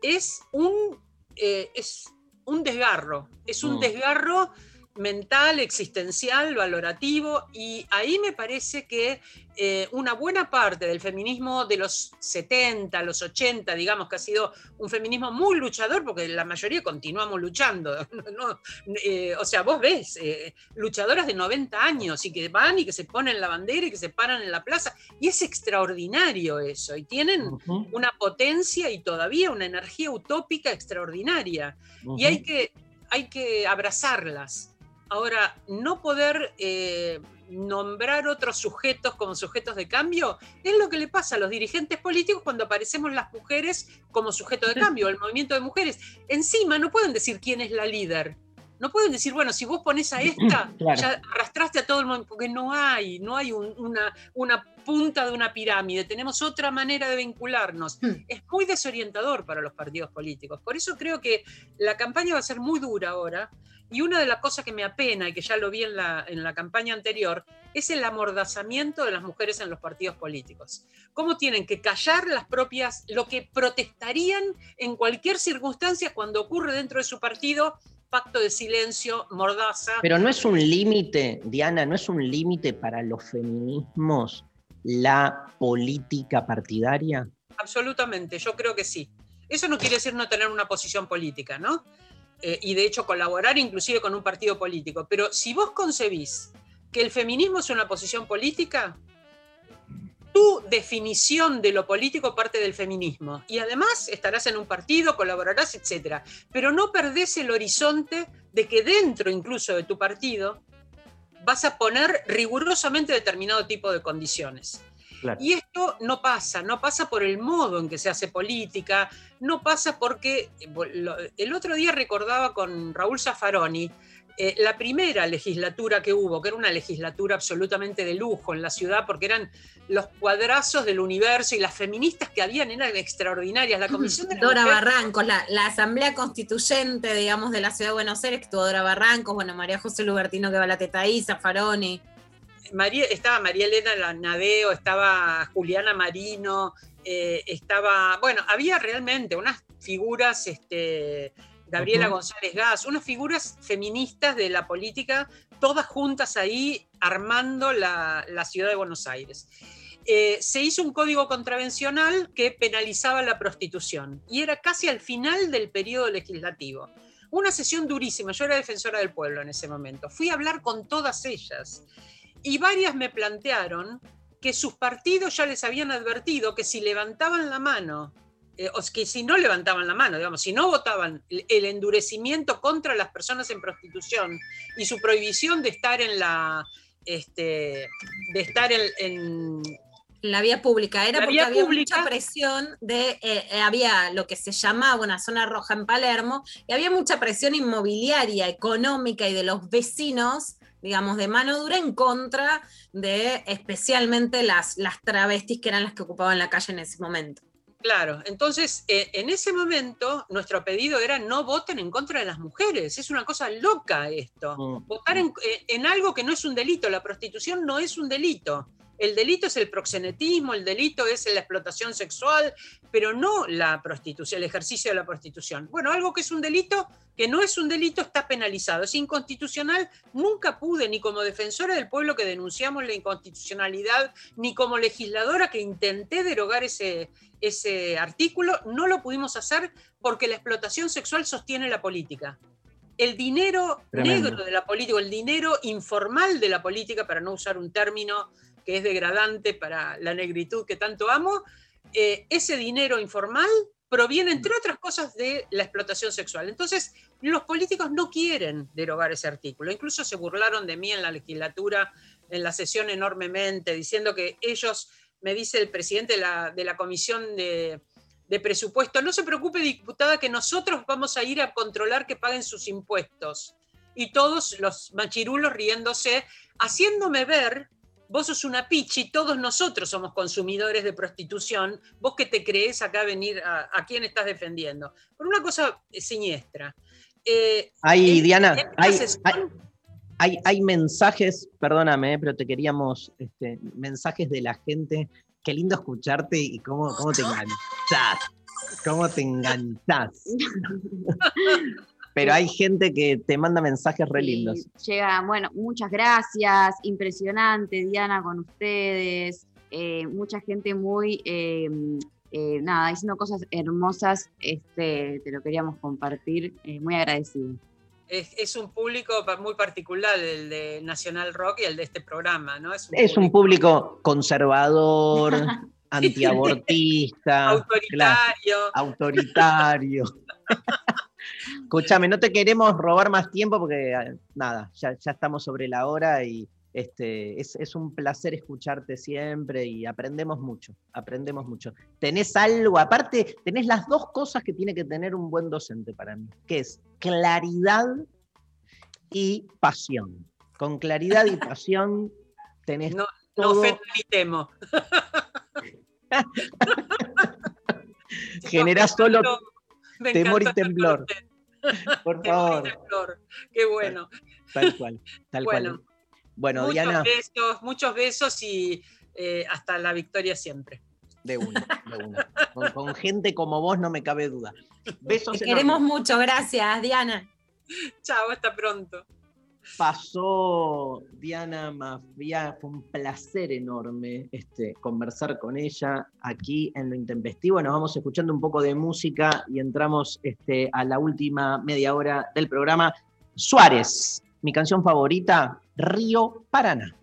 es un, eh, es un desgarro, es un Mm. desgarro mental, existencial, valorativo, y ahí me parece que eh, una buena parte del feminismo de los 70, los 80, digamos que ha sido un feminismo muy luchador, porque la mayoría continuamos luchando. ¿no? Eh, o sea, vos ves eh, luchadoras de 90 años y que van y que se ponen la bandera y que se paran en la plaza, y es extraordinario eso, y tienen una potencia y todavía una energía utópica extraordinaria y hay que, hay que abrazarlas. Ahora, no poder eh, nombrar otros sujetos como sujetos de cambio es lo que le pasa a los dirigentes políticos cuando aparecemos las mujeres como sujeto de cambio, el movimiento de mujeres. Encima no pueden decir quién es la líder. No pueden decir, bueno, si vos pones a esta, Claro. ya arrastraste a todo el mundo, porque no hay, no hay un- una, una punta de una pirámide, tenemos otra manera de vincularnos. Es muy desorientador para los partidos políticos. Por eso creo que la campaña va a ser muy dura ahora. Y una de las cosas que me apena, y que ya lo vi en la, en la campaña anterior, es el amordazamiento de las mujeres en los partidos políticos. Cómo tienen que callar las propias, lo que protestarían en cualquier circunstancia cuando ocurre dentro de su partido, pacto de silencio, mordaza. Pero no es un límite, Diana, no es un límite para los feminismos la política partidaria. Absolutamente, yo creo que sí. Eso no quiere decir no tener una posición política, ¿no? Eh, y de hecho colaborar inclusive con un partido político. Pero si vos concebís que el feminismo es una posición política, tu definición de lo político parte del feminismo. Y además estarás en un partido, colaborarás, etc. Pero no perdés el horizonte de que dentro incluso de tu partido vas a poner rigurosamente determinado tipo de condiciones. Claro. Y esto no pasa, no pasa por el modo en que se hace política, no pasa porque lo- el otro día recordaba con Raúl Zaffaroni eh, la primera legislatura que hubo, que era una legislatura absolutamente de lujo en la ciudad, porque eran los cuadrazos del universo y las feministas que habían eran extraordinarias. La comisión de la Dora mujer- Barrancos, la, la asamblea constituyente, digamos, de la ciudad de Buenos Aires, que estuvo Dora Barrancos, bueno, María José Lubertino que va a la Tetaí, Zaffaroni. María, estaba María Elena Lanadeo, estaba Juliana Marino, eh, estaba, bueno, había realmente unas figuras, este, Gabriela. González Gas, unas figuras feministas de la política, todas juntas ahí armando la, la ciudad de Buenos Aires. Eh, se hizo un código contravencional que penalizaba la prostitución y era casi al final del periodo legislativo. Una sesión durísima, yo era defensora del pueblo en ese momento. Fui a hablar con todas ellas y varias me plantearon que sus partidos ya les habían advertido que si levantaban la mano eh, o que si no levantaban la mano, digamos, si no votaban el, el endurecimiento contra las personas en prostitución y su prohibición de estar en la, este, de estar en, en- la vía pública, era La porque había pública- mucha presión de, eh, eh, había lo que se llamaba una zona roja en Palermo, y había mucha presión inmobiliaria, económica y de los vecinos, digamos, de mano dura en contra de especialmente las, las travestis que eran las que ocupaban la calle en ese momento. Claro, entonces eh, en ese momento nuestro pedido era no voten en contra de las mujeres. Es una cosa loca esto. Votar en, eh, en algo que no es un delito. La prostitución no es un delito. El delito es el proxenetismo, el delito es la explotación sexual, pero no la prostitución, el ejercicio de la prostitución. Bueno, algo que es un delito, que no es un delito, está penalizado. Es inconstitucional. Nunca pude, ni como defensora del pueblo que denunciamos la inconstitucionalidad, ni como legisladora que intenté derogar ese, ese artículo, no lo pudimos hacer porque la explotación sexual sostiene la política. El dinero Tremendo. negro de la política, el dinero informal de la política, para no usar un término que es degradante para la negritud que tanto amo, eh, ese dinero informal proviene, entre otras cosas, de la explotación sexual. Entonces, los políticos no quieren derogar ese artículo. Incluso se burlaron de mí en la legislatura, en la sesión enormemente, diciendo que ellos, me dice el presidente de la, de la comisión de, de presupuesto, no se preocupe, diputada, que nosotros vamos a ir a controlar que paguen sus impuestos. Y todos los machirulos riéndose, haciéndome ver vos sos una pichi, todos nosotros somos consumidores de prostitución, vos que te crees acá venir a, a quién estás defendiendo. Por una cosa eh, siniestra. Eh, Hay, en- Diana, en hay, esta sesión- hay, hay- hay mensajes, perdóname, eh, pero te queríamos, este, mensajes de la gente. Qué lindo escucharte y cómo, cómo te enganchás. Cómo te enganchás. Pero hay gente que te manda mensajes re lindos. Llega, bueno, muchas gracias, impresionante Diana con ustedes, eh, mucha gente muy, eh, eh, nada, diciendo cosas hermosas, este, te lo queríamos compartir, eh, muy agradecido. es, es un público muy particular, el de Nacional Rock y el de este programa, ¿no? Es un Es un público conservador, antiabortista, autoritario. claro, autoritario. Escúchame, no te queremos robar más tiempo porque eh, nada, ya, ya estamos sobre la hora y este, es, es un placer escucharte siempre y aprendemos mucho, aprendemos mucho. Tenés algo, aparte, tenés las dos cosas que tiene que tener un buen docente para mí, que es claridad y pasión. Con claridad y pasión tenés No, no todo, ni temo. generás solo Me temor y temblor. Por favor, temblor. Qué bueno. tal cual, tal Bueno, cual. Bueno, muchos Diana, besos, muchos besos y eh, hasta la victoria siempre. de una, de una. Con, con gente como vos no me cabe duda. Besos Te queremos mucho, gracias, Diana. Chao, hasta pronto. Pasó Diana Mafia, fue un placer enorme este, conversar con ella aquí en Lo Intempestivo. Nos vamos escuchando un poco de música y entramos este, a la última media hora del programa. Suárez, mi canción favorita, Río Paraná.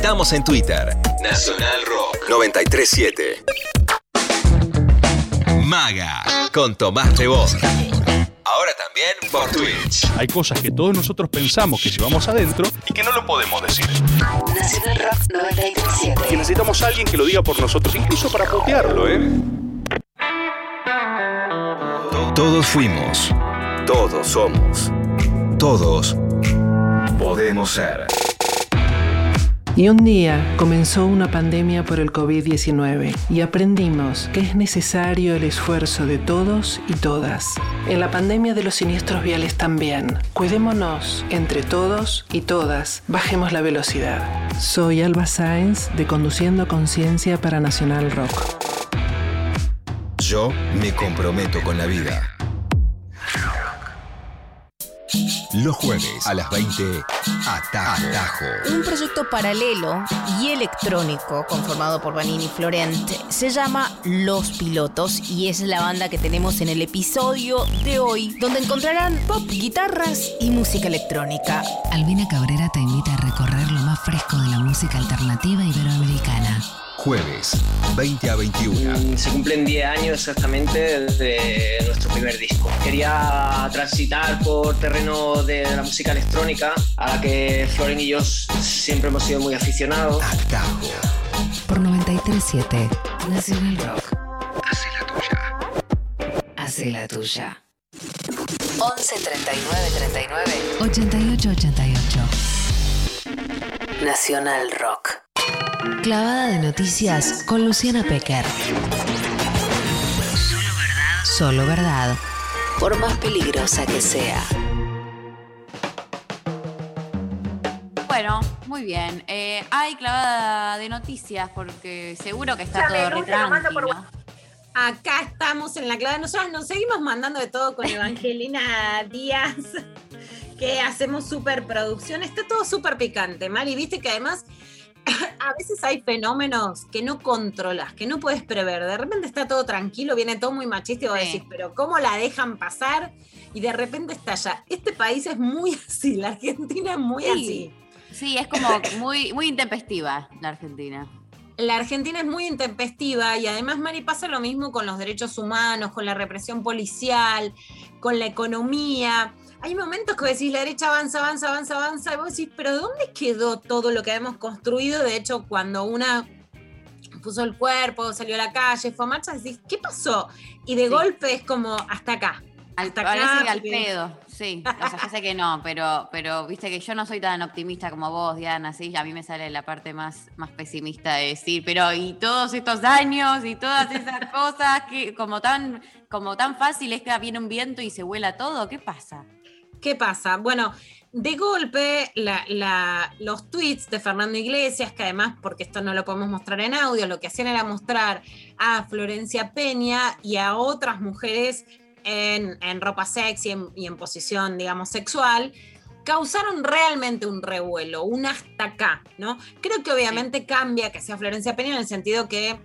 Estamos en Twitter. Nacional Rock 937. Maga con Tomás Rebos. Ahora también por Twitch. Hay cosas que todos nosotros pensamos que llevamos adentro y que no lo podemos decir. Nacional Rock 937. Y necesitamos a alguien que lo diga por nosotros, incluso para putearlo, ¿eh? Todos fuimos. Todos somos. Todos podemos ser. Y un día comenzó una pandemia por el COVID-19 y aprendimos que es necesario el esfuerzo de todos y todas. En la pandemia de los siniestros viales también. Cuidémonos entre todos y todas. Bajemos la velocidad. Soy Alba Sáenz de Conduciendo Conciencia para Nacional Rock. Yo me comprometo con la vida. Los jueves a las 20, Atajo. Atajo. Un proyecto paralelo y electrónico conformado por Vanini Florent se llama Los Pilotos y es la banda que tenemos en el episodio de hoy, donde encontrarán pop, guitarras y música electrónica. Albina Cabrera te invita a recorrer lo más fresco de la música alternativa iberoamericana. Jueves, 20 a 21. Mm, Se cumplen 10 años exactamente de nuestro primer disco. Quería transitar por terreno de la música electrónica, a la que Floren y yo siempre hemos sido muy aficionados. Por 937 Nacional Rock. Hace la tuya. Hace la tuya. 11 39 39 88 88. Nacional Rock. Clavada de noticias con Luciana Pecker. Solo verdad. Solo verdad. Por más peligrosa que sea. Bueno, muy bien. Eh, hay clavada de noticias porque seguro que está todo re Ruth, te lo mando por tranqui, ¿no? Acá estamos en la clave. Nosotros nos seguimos mandando de todo con Evangelina Díaz, que hacemos superproducción. Está todo súper picante, Mari. Viste que además a veces hay fenómenos que no controlas, que no puedes prever. De repente está todo tranquilo, viene todo muy machista y vos Sí. decís, pero ¿cómo la dejan pasar? Y de repente estalla. Este país es muy así, la Argentina es muy Sí. así. Sí, es como muy, muy intempestiva la Argentina. La Argentina es muy intempestiva y además, Mari, pasa lo mismo con los derechos humanos, con la represión policial, con la economía. Hay momentos que decís, la derecha avanza, avanza, avanza, avanza, y vos decís, pero ¿dónde quedó todo lo que hemos construido? De hecho, cuando una puso el cuerpo, salió a la calle, fue a marcha, decís, ¿qué pasó? Y de Sí. golpe es como, hasta acá. Hasta Parece acá. al pedo, sí. O sea, sé que no, pero, pero viste que yo no soy tan optimista como vos, Diana, sí. A mí me sale la parte más, más pesimista de decir, pero y todos estos años y todas esas cosas que como tan, como tan fácil es que viene un viento y se vuela todo, ¿qué pasa? ¿Qué pasa? Bueno, de golpe, la- la- los tweets de Fernando Iglesias, que además, porque esto no lo podemos mostrar en audio, lo que hacían era mostrar a Florencia Peña y a otras mujeres en, en ropa sexy en- y en posición, digamos, sexual, causaron realmente un revuelo, un hasta acá, ¿no? Creo que obviamente cambia que sea Florencia Peña en el sentido que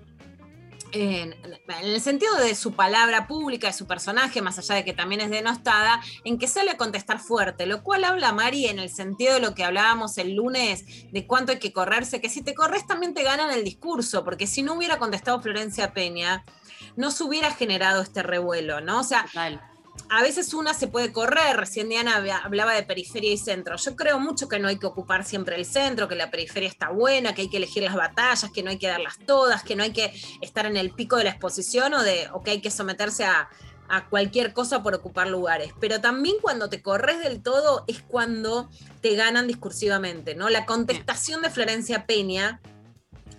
en, el sentido de su palabra pública, de su personaje, más allá de que también es denostada, en que sale a contestar fuerte, lo cual habla Mari en el sentido de lo que hablábamos el lunes, de cuánto hay que correrse, que si te corres también te ganan el discurso, porque si no hubiera contestado Florencia Peña, no se hubiera generado este revuelo, ¿no? O sea, a veces una se puede correr, recién Diana habla- hablaba de periferia y centro. Yo creo mucho que no hay que ocupar siempre el centro, que la periferia está buena, que hay que elegir las batallas, que no hay que darlas todas, que no hay que estar en el pico de la exposición o, de, o que hay que someterse a, a cualquier cosa por ocupar lugares. Pero también cuando te corres del todo es cuando te ganan discursivamente, ¿no? La contestación de Florencia Peña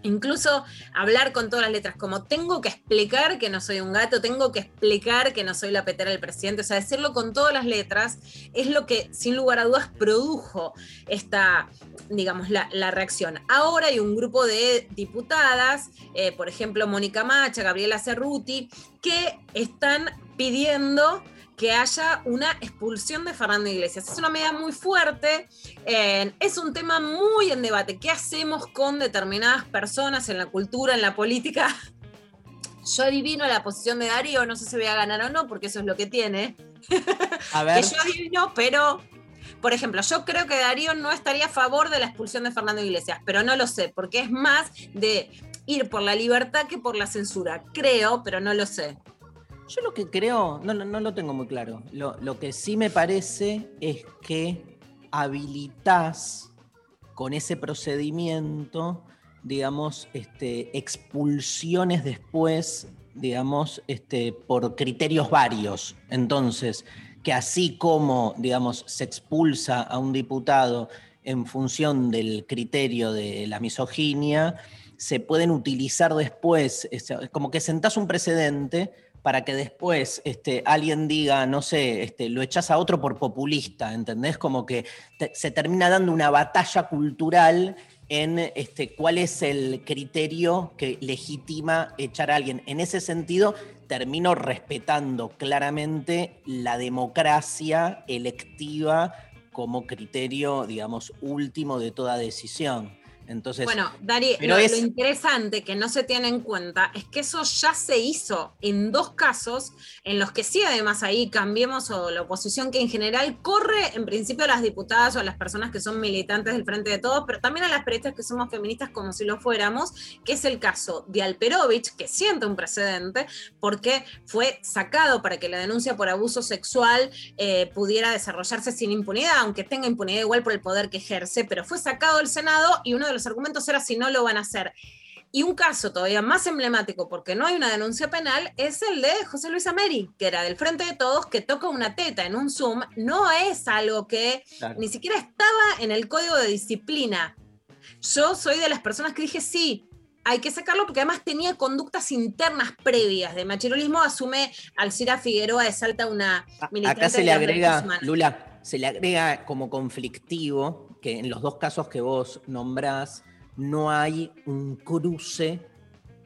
incluso hablar con todas las letras, como tengo que explicar que no soy un gato, tengo que explicar que no soy la petera del presidente, o sea, decirlo con todas las letras es lo que sin lugar a dudas produjo esta, digamos, la, reacción. Ahora hay un grupo de diputadas, eh, por ejemplo, Mónica Macha, Gabriela Cerruti, que están pidiendo que haya una expulsión de Fernando Iglesias. Es una medida muy fuerte, eh, es un tema muy en debate. ¿Qué hacemos con determinadas personas en la cultura, en la política? Yo adivino la posición de Darío, no sé si voy a ganar o no, porque eso es lo que tiene. A ver. Que yo adivino, pero, por ejemplo, yo creo que Darío no estaría a favor de la expulsión de Fernando Iglesias, pero no lo sé, porque es más de ir por la libertad que por la censura. Creo, pero no lo sé. Yo lo que creo, no, no, no lo tengo muy claro. Lo, lo que sí me parece es que habilitas con ese procedimiento, digamos, este, expulsiones después, digamos, este, por criterios varios. Entonces, que así como, digamos, se expulsa a un diputado en función del criterio de la misoginia, se pueden utilizar después, es como que sentás un precedente para que después este, alguien diga, no sé, este, lo echás a otro por populista, ¿entendés? Como que se termina dando una batalla cultural en este, cuál es el criterio que legitima echar a alguien. En ese sentido, termino respetando claramente la democracia electiva como criterio, digamos, último de toda decisión. Entonces, Bueno, Dari, pero lo, es- lo interesante que no se tiene en cuenta es que eso ya se hizo en dos casos en los que sí, además ahí cambiemos o la oposición que en general corre en principio a las diputadas o a las personas que son militantes del Frente de Todos, pero también a las periodistas que somos feministas como si lo fuéramos, que es el caso de Alperovich, que siente un precedente porque fue sacado para que la denuncia por abuso sexual eh, pudiera desarrollarse sin impunidad, aunque tenga impunidad igual por el poder que ejerce, pero fue sacado del Senado y uno de los argumentos era si no lo van a hacer. Y un caso todavía más emblemático, porque no hay una denuncia penal, es el de José Luis Ameri, que era del Frente de Todos, que toca una teta en un Zoom. No es algo que Claro. ni siquiera estaba en el código de disciplina. Yo soy de las personas que dije sí. Hay que sacarlo porque además tenía conductas internas previas de machirulismo. Asume Alcira Figueroa de Salta una militante Acá se le agrega. Lula, se le agrega como conflictivo que en los dos casos que vos nombrás no hay un cruce,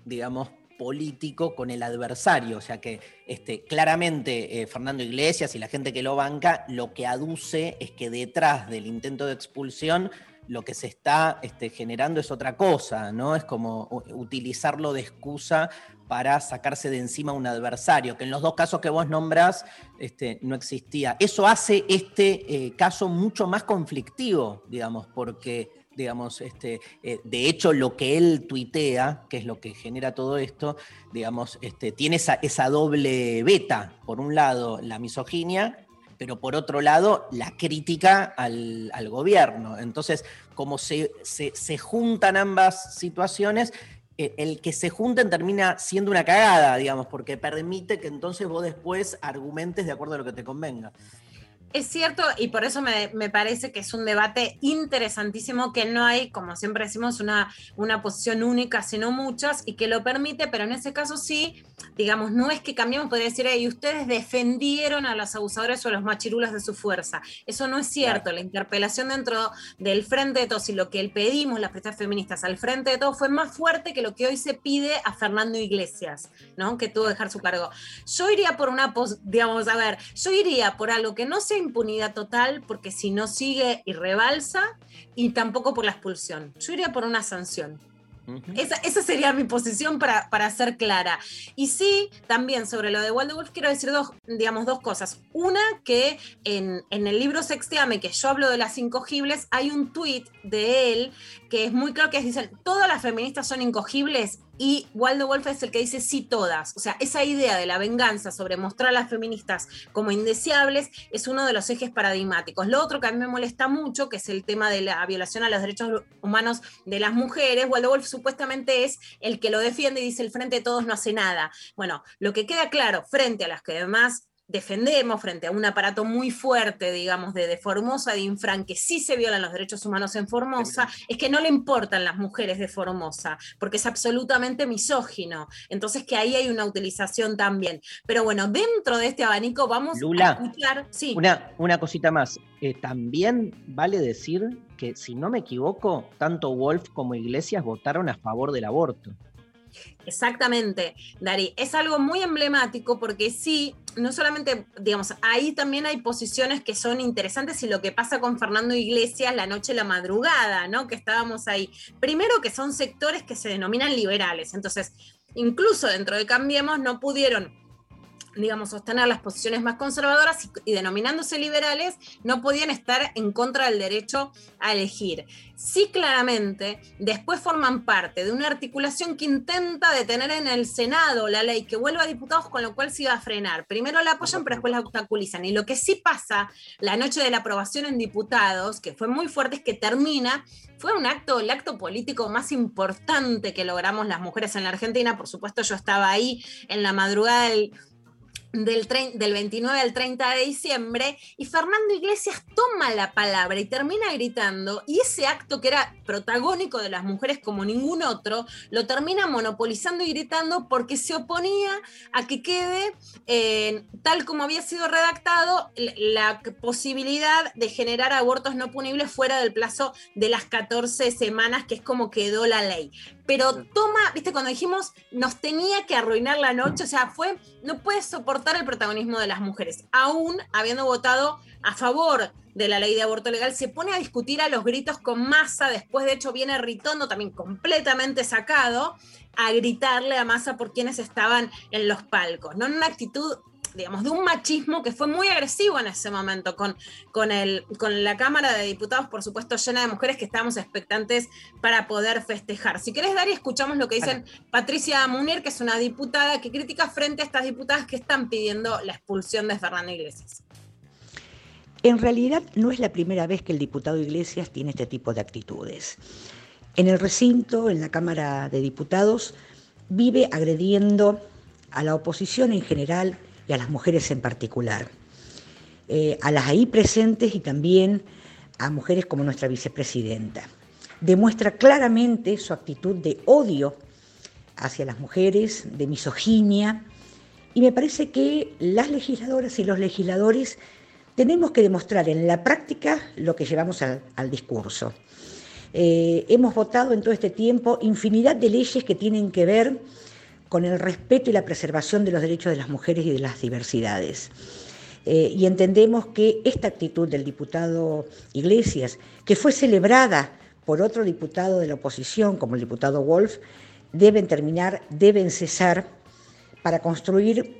digamos, político con el adversario. O sea que este, claramente eh, Fernando Iglesias y la gente que lo banca lo que aduce es que detrás del intento de expulsión lo que se está este, generando es otra cosa, ¿no? Es como utilizarlo de excusa para sacarse de encima un adversario, que en los dos casos que vos nombrás este, no existía. Eso hace este eh, caso mucho más conflictivo, digamos, porque, digamos, este, eh, de hecho lo que él tuitea, que es lo que genera todo esto, digamos, este, tiene esa, esa doble beta. Por un lado, la misoginia, pero por otro lado, la crítica al, al gobierno. Entonces, como se, se- se juntan ambas situaciones, eh, el que se junten termina siendo una cagada, digamos, porque permite que entonces vos después argumentes de acuerdo a lo que te convenga. Es cierto, y por eso me, me parece que es un debate interesantísimo, que no hay, como siempre decimos, una, una posición única, sino muchas, y que lo permite, pero en ese caso sí, digamos, no es que cambiemos, podría decir, y ustedes defendieron a los abusadores o a los machirulas de su fuerza. Eso no es cierto. La interpelación dentro del Frente de Todos y lo que él pedimos, las prestas feministas al Frente de Todos, fue más fuerte que lo que hoy se pide a Fernando Iglesias, ¿no? Que tuvo que dejar su cargo. Yo iría por una, pos- digamos, a ver, yo iría por algo que no sea impunidad total, porque si no sigue y rebalsa, y tampoco por la expulsión. Yo iría por una sanción. Esa, esa sería mi posición para, para ser clara. Y sí, también sobre lo de Wolf quiero decir dos, digamos, dos cosas. Una, que en, en el libro Sexteame, que yo hablo de las incogibles, hay un tuit de él que es muy claro que dicen, todas las feministas son incogibles y Waldo Wolf es el que dice sí todas. O sea, esa idea de la venganza sobre mostrar a las feministas como indeseables es uno de los ejes paradigmáticos. Lo otro que a mí me molesta mucho, que es el tema de la violación a los derechos humanos de las mujeres, Waldo Wolf supuestamente es el que lo defiende y dice el Frente de Todos no hace nada. Bueno, lo que queda claro frente a las que además defendemos frente a un aparato muy fuerte, digamos, de, de Formosa, de Infran, que sí se violan los derechos humanos en Formosa, es que no le importan las mujeres de Formosa, porque es absolutamente misógino. Entonces que ahí hay una utilización también. Pero bueno, dentro de este abanico vamos Lula, a escuchar... Sí. Una, una cosita más. Eh, también vale decir que, si no me equivoco, tanto Wolf como Iglesias votaron a favor del aborto. Exactamente, Dari. Es algo muy emblemático porque sí, no solamente, digamos, ahí también hay posiciones que son interesantes y lo que pasa con Fernando Iglesias la noche, la madrugada, ¿no? Que estábamos ahí. Primero que son sectores que se denominan liberales, entonces, incluso dentro de Cambiemos no pudieron digamos, sostener las posiciones más conservadoras y, denominándose liberales, no podían estar en contra del derecho a elegir. Sí, claramente, después forman parte de una articulación que intenta detener en el Senado la ley que vuelva a diputados, con lo cual se iba a frenar. Primero la apoyan, pero después la obstaculizan. Y lo que sí pasa la noche de la aprobación en diputados, que fue muy fuerte, es que termina fue un acto, el acto político más importante que logramos las mujeres en la Argentina. Por supuesto, yo estaba ahí en la madrugada del, del, del, 29 al 30 de diciembre y Fernando Iglesias toma la palabra y termina gritando y ese acto que era protagónico de las mujeres como ningún otro, lo termina monopolizando y gritando porque se oponía a que quede, eh, tal como había sido redactado, la posibilidad de generar abortos no punibles fuera del plazo de las 14 semanas, que es como quedó la ley pero toma, viste, cuando dijimos nos tenía que arruinar la noche, o sea, fue, no puede soportar el protagonismo de las mujeres, aún habiendo votado a favor de la ley de aborto legal, se pone a discutir a los gritos con masa, después de hecho viene Ritondo también completamente sacado, a gritarle a masa por quienes estaban en los palcos, ¿no? En una actitud digamos, de un machismo que fue muy agresivo en ese momento, con, con, el, con la Cámara de Diputados, por supuesto, llena de mujeres que estábamos expectantes para poder festejar. Si querés, Dari, escuchamos lo que dicen Patricia Munir, que es una diputada que critica frente a estas diputadas que están pidiendo la expulsión de Fernando Iglesias. En realidad no es la primera vez que el diputado Iglesias tiene este tipo de actitudes. En el recinto, en la Cámara de Diputados, vive agrediendo a la oposición en general y a las mujeres en particular. Eh, a las ahí presentes y también a mujeres como nuestra vicepresidenta. Demuestra claramente su actitud de odio hacia las mujeres, de misoginia, y me parece que las legisladoras y los legisladores tenemos que demostrar en la práctica lo que llevamos al, discurso. Eh, hemos votado en todo este tiempo infinidad de leyes que tienen que ver con el respeto y la preservación de los derechos de las mujeres y de las diversidades. Eh, y entendemos que esta actitud del diputado Iglesias, que fue celebrada por otro diputado de la oposición, como el diputado Wolf, deben terminar, deben cesar para construir,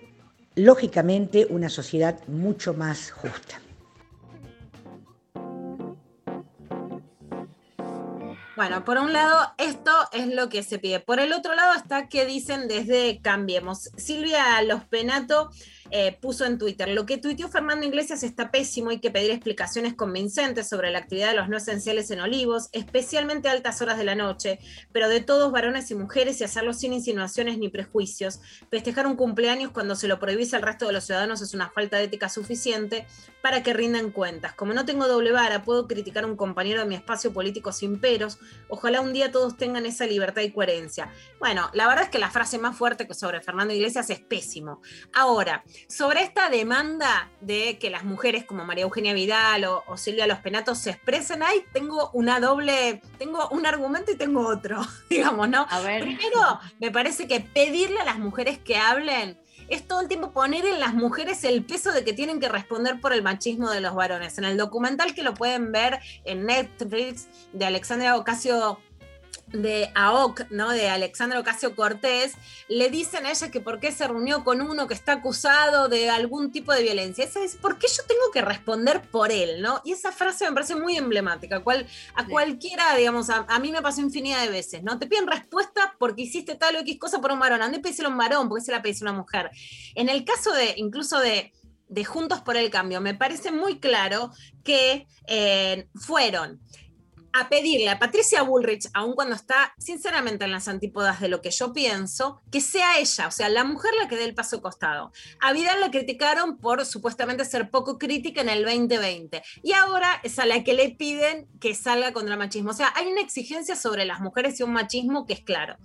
lógicamente, una sociedad mucho más justa. Bueno, por un lado, esto es lo que se pide. Por el otro lado está que dicen desde Cambiemos. Silvia Los Penato eh, puso en Twitter, lo que tuiteó Fernando Iglesias está pésimo, hay que pedir explicaciones convincentes sobre la actividad de los no esenciales en Olivos, especialmente a altas horas de la noche, pero de todos varones y mujeres y hacerlo sin insinuaciones ni prejuicios. Festejar un cumpleaños cuando se lo prohibís al resto de los ciudadanos es una falta de ética suficiente para que rindan cuentas. Como no tengo doble vara, puedo criticar a un compañero de mi espacio político sin peros, ojalá un día todos tengan esa libertad y coherencia. Bueno, la verdad es que la frase más fuerte sobre Fernando Iglesias es pésimo. Ahora, sobre esta demanda de que las mujeres como María Eugenia Vidal o, o, Silvia Los Penatos se expresen ahí, tengo una doble, tengo un argumento y tengo otro, digamos, ¿no? A ver. Primero, me parece que pedirle a las mujeres que hablen es todo el tiempo poner en las mujeres el peso de que tienen que responder por el machismo de los varones. En el documental que lo pueden ver en Netflix de Alexandra Ocasio de AOC, ¿no? De Alexandra Ocasio Cortés, le dicen a ella que por qué se reunió con uno que está acusado de algún tipo de violencia. Esa es, ¿por qué yo tengo que responder por él, no? Y esa frase me parece muy emblemática. Cual, a cualquiera, digamos, a, a, mí me pasó infinidad de veces, ¿no? Te piden respuesta porque hiciste tal o X cosa por un varón. Andé pedíselo a un varón, porque se la pedís a una mujer. En el caso de, incluso de, de Juntos por el Cambio, me parece muy claro que eh, fueron a pedirle a Patricia Bullrich, aun cuando está sinceramente en las antípodas de lo que yo pienso, que sea ella, o sea, la mujer la que dé el paso costado. A Vidal la criticaron por supuestamente ser poco crítica en el 2020 y ahora es a la que le piden que salga contra el machismo. O sea, hay una exigencia sobre las mujeres y un machismo que es claro.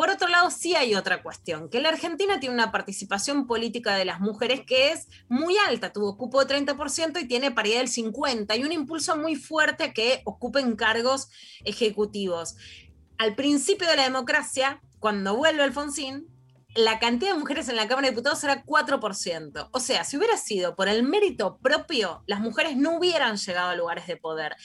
Por otro lado, sí hay otra cuestión, que la Argentina tiene una participación política de las mujeres que es muy alta, tuvo cupo de 30% y tiene paridad del 50%, y un impulso muy fuerte a que ocupen cargos ejecutivos. Al principio de la democracia, cuando vuelve Alfonsín, la cantidad de mujeres en la Cámara de Diputados era 4%. O sea, si hubiera sido por el mérito propio, las mujeres no hubieran llegado a lugares de poder.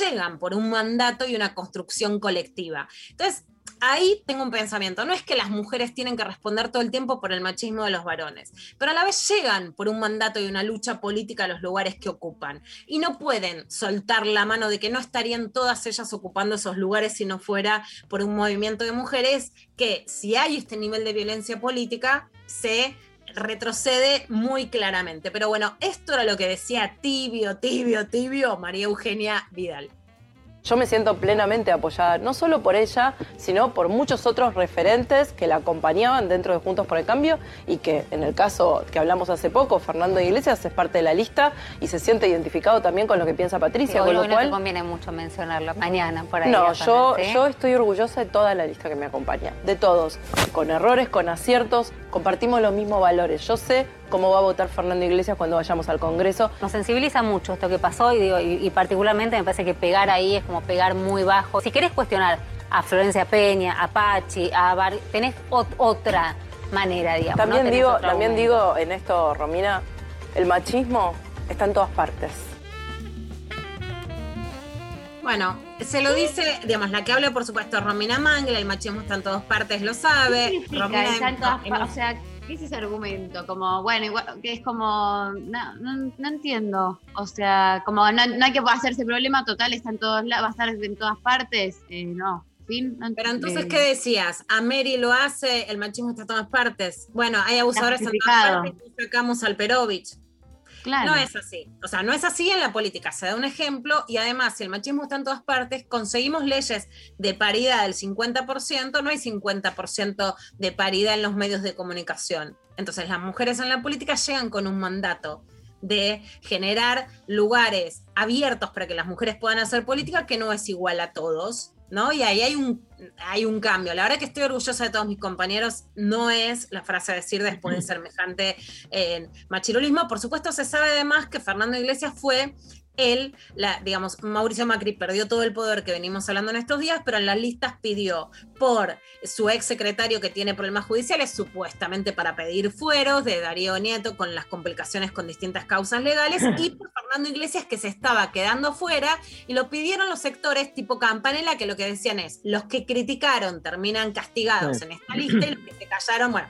Llegan por un mandato y una construcción colectiva. Entonces, ahí tengo un pensamiento. No es que las mujeres tienen que responder todo el tiempo por el machismo de los varones, pero a la vez llegan por un mandato y una lucha política a los lugares que ocupan. Y no pueden soltar la mano de que no estarían todas ellas ocupando esos lugares si no fuera por un movimiento de mujeres que, si hay este nivel de violencia política, se retrocede muy claramente. Pero bueno, esto era lo que decía tibio, tibio, tibio María Eugenia Vidal. Yo me siento plenamente apoyada, no solo por ella, sino por muchos otros referentes que la acompañaban dentro de Juntos por el Cambio y que en el caso que hablamos hace poco, Fernando Iglesias es parte de la lista y se siente identificado también con lo que piensa Patricia, con lo no te conviene mucho mencionarlo. Mañana, por ahí. No, yo, ¿sí? yo estoy orgullosa de toda la lista que me acompaña, de todos, con errores, con aciertos, compartimos los mismos valores. Yo sé cómo va a votar Fernando Iglesias cuando vayamos al Congreso. Nos sensibiliza mucho esto que pasó y, digo, y, y particularmente me parece que pegar ahí es como pegar muy bajo. Si querés cuestionar a Florencia Peña, a Pachi, a Bar, tenés ot- otra manera, digamos. También digo, también digo en esto, Romina, el machismo está en todas partes. Bueno, se lo dice, digamos, la que habla, por supuesto, Romina Mangla, el machismo está en todas partes, lo sabe. ¿Qué? Romina Está en todas pa- o sea, ¿qué es ese argumento? Como, bueno, igual, que es como, no, no, no entiendo. O sea, como no, no hay que hacerse problema total, está en todos lados, va a estar en todas partes. Eh, no, fin. Pero entonces, eh, ¿qué decías? A Mary lo hace, el machismo está en todas partes. Bueno, hay abusadores en todas partes y sacamos al Perovich. Claro. No es así. O sea, no es así en la política. Se da un ejemplo y además, si el machismo está en todas partes, conseguimos leyes de paridad del 50%, no hay 50% de paridad en los medios de comunicación. Entonces, las mujeres en la política llegan con un mandato de generar lugares abiertos para que las mujeres puedan hacer política que no es igual a todos, ¿no? Y ahí hay un, hay un cambio. La verdad que estoy orgullosa de todos mis compañeros, no es la frase a decir después de semejante eh, machirulismo. Por supuesto, se sabe además que Fernando Iglesias fue él, la, digamos, Mauricio Macri perdió todo el poder que venimos hablando en estos días, pero en las listas pidió por su ex secretario que tiene problemas judiciales, supuestamente para pedir fueros de Darío Nieto con las complicaciones con distintas causas legales, y por Fernando Iglesias que se estaba quedando fuera, y lo pidieron los sectores tipo Campanella, que lo que decían es, los que criticaron terminan castigados Sí. en esta lista, y los que se callaron, bueno.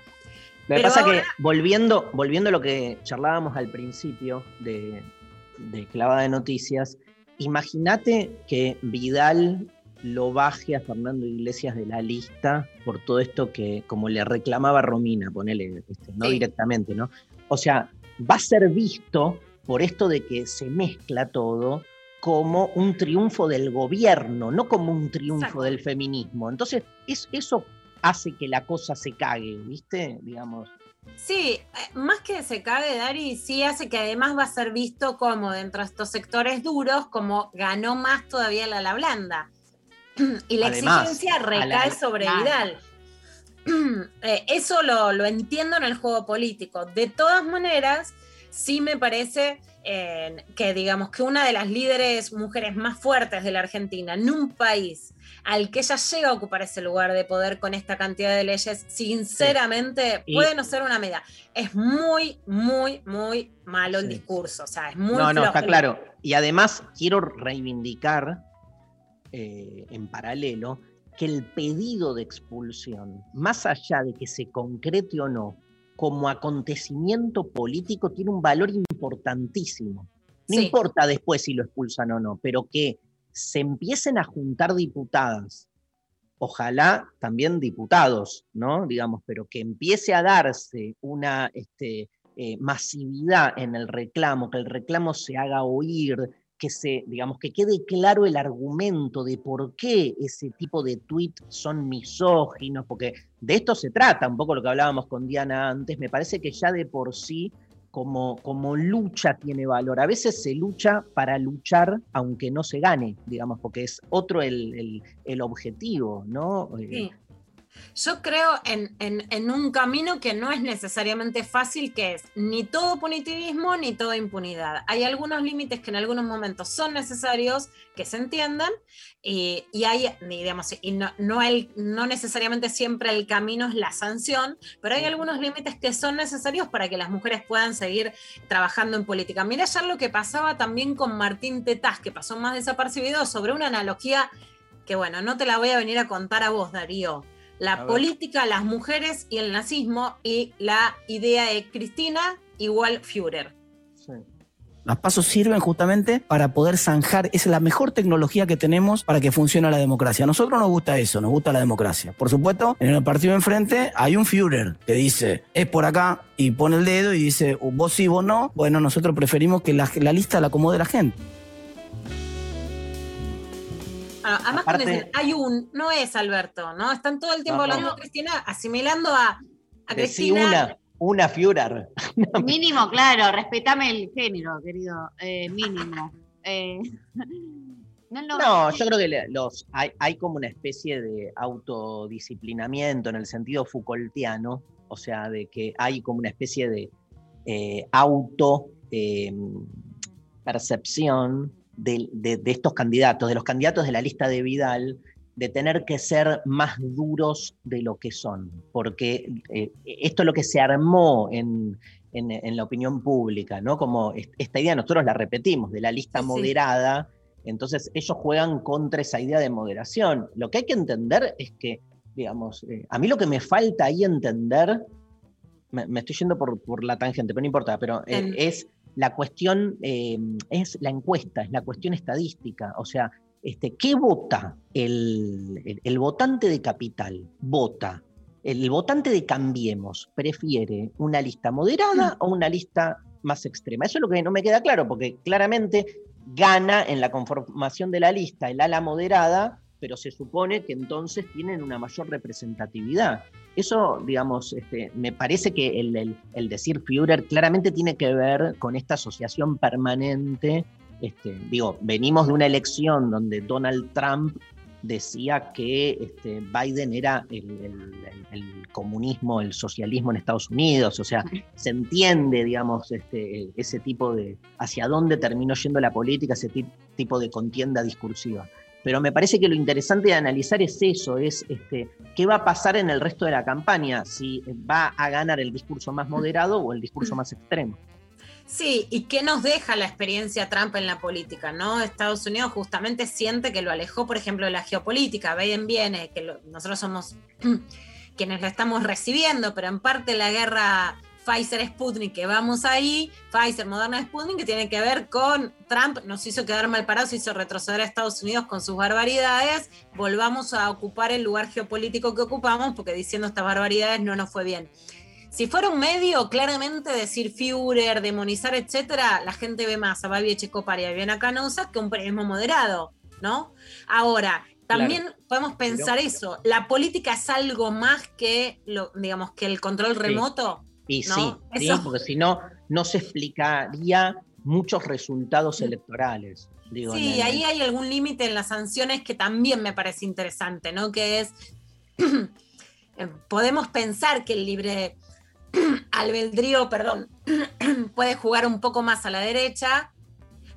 Pero pasa ahora- que, volviendo, volviendo a lo que charlábamos al principio de, de Clavada de Noticias, imagínate que Vidal lo baje a Fernando Iglesias de la lista por todo esto que, como le reclamaba Romina, ponele, este, no Sí. directamente, ¿no? O sea, va a ser visto por esto de que se mezcla todo como un triunfo del gobierno, no como un triunfo Exacto. del feminismo. Entonces, es, eso hace que la cosa se cague, ¿viste? Digamos. Sí, eh, más que se cague Dari, sí hace que además va a ser visto como dentro de estos sectores duros, como ganó más todavía la la blanda. Y la Además, exigencia la- recae sobre. Vidal. Eh, eso lo, lo entiendo en el juego político. De todas maneras, sí me parece eh, que digamos que una de las líderes mujeres más fuertes de la Argentina en un país al que ella llega a ocupar ese lugar de poder con esta cantidad de leyes, sinceramente puede no ser una medida. Es muy, muy, muy malo el Sí. discurso. O sea, es muy no, no, está flojo. claro. Y además quiero reivindicar eh, en paralelo que el pedido de expulsión, más allá de que se concrete o no, como acontecimiento político, tiene un valor importantísimo. No Sí. importa después si lo expulsan o no, pero que se empiecen a juntar diputadas, ojalá también diputados, ¿no? Digamos, pero que empiece a darse una este, eh, masividad en el reclamo, que el reclamo se haga oír, que se, digamos, que quede claro el argumento de por qué ese tipo de tweets son misóginos, porque de esto se trata, un poco lo que hablábamos con Diana antes, me parece que ya de por sí como, como lucha tiene valor. A veces se lucha para luchar aunque no se gane, digamos, porque es otro el, el- el objetivo, ¿no? Eh, Sí. Yo creo en, en- en un camino que no es necesariamente fácil, que es ni todo punitivismo ni toda impunidad. Hay algunos límites que en algunos momentos son necesarios que se entiendan y, y hay, digamos, y no, no, el- no necesariamente siempre el camino es la sanción, pero hay algunos límites que son necesarios para que las mujeres puedan seguir trabajando en política. Mira ayer lo que pasaba también con Martín Tetaz, que pasó más desapercibido sobre una analogía que bueno, no te la voy a venir a contar a vos, Darío. La A ver. política, las mujeres y el nazismo y la idea de Cristina igual Führer. Las pasos sirven justamente para poder zanjar, esa es la mejor tecnología que tenemos para que funcione la democracia. A nosotros nos gusta eso, nos gusta la democracia. Por supuesto, en el partido de enfrente hay un Führer que dice, es por acá, y pone el dedo y dice, vos sí, vos no. Bueno, nosotros preferimos que la, la lista la acomode la gente. Además, Aparte- dicen, hay un, no es Alberto, ¿no? Están todo el tiempo No, no. hablando de Cristina, asimilando a, a Cristina. una, una Führer. Mínimo, claro, respetame el género, querido. eh, mínimo. Eh, no, no, No, yo creo que los, hay, hay como una especie de autodisciplinamiento en el sentido Foucaultiano, o sea, de que hay como una especie de eh, auto eh, percepción de, de- de estos candidatos, de los candidatos de la lista de Vidal, de tener que ser más duros de lo que son, porque eh, esto es lo que se armó en, en- en la opinión pública, ¿no? Como est- esta idea nosotros la repetimos, de la lista Sí, moderada, entonces ellos juegan contra esa idea de moderación. Lo que hay que entender es que, digamos, eh, a mí lo que me falta ahí entender, me, me estoy yendo por, por la tangente, pero no importa, pero eh, En- es la cuestión, eh, es la encuesta, es la cuestión estadística, o sea, este, ¿qué vota el, el- el votante de Capital? Vota. El votante de Cambiemos prefiere una lista moderada o una lista más extrema. Eso es lo que no me queda claro, porque claramente gana en la conformación de la lista el ala moderada, pero se supone que entonces tienen una mayor representatividad. Eso, digamos, este, me parece que el, el- el decir Führer claramente tiene que ver con esta asociación permanente. Este, digo, venimos de una elección donde Donald Trump decía que este, Biden era el, el- comunismo, el socialismo en Estados Unidos, o sea, se entiende, digamos, este, ese tipo de, hacia dónde terminó yendo la política, ese ti- tipo de contienda discursiva. Pero me parece que lo interesante de analizar es eso, es este, qué va a pasar en el resto de la campaña, si va a ganar el discurso más moderado o el discurso más extremo. Sí, y qué nos deja la experiencia Trump en la política, ¿no? Estados Unidos justamente siente que lo alejó, por ejemplo, de la geopolítica. Biden viene, que nosotros somos quienes lo estamos recibiendo, pero en parte la guerra Pfizer-Sputnik, que vamos ahí, Pfizer, Moderna, Sputnik, que tiene que ver con Trump, nos hizo quedar mal parados, hizo retroceder a Estados Unidos con sus barbaridades, volvamos a ocupar el lugar geopolítico que ocupamos, porque diciendo estas barbaridades no nos fue bien. Si fuera un medio, claramente decir Führer, demonizar, etcétera, la gente ve más a Babi Echecopar y a Viviana Canosa que un periodismo moderado, ¿no? Ahora, también podemos pensar eso. La política es algo más que, lo, digamos, que el control remoto. Y ¿no? sí, sí, porque si no, no se explicaría muchos resultados electorales. Digo, Sí, el- ahí hay algún límite en las sanciones que también me parece interesante, ¿no? Que es, podemos pensar que el libre albedrío, perdón, puede jugar un poco más a la derecha,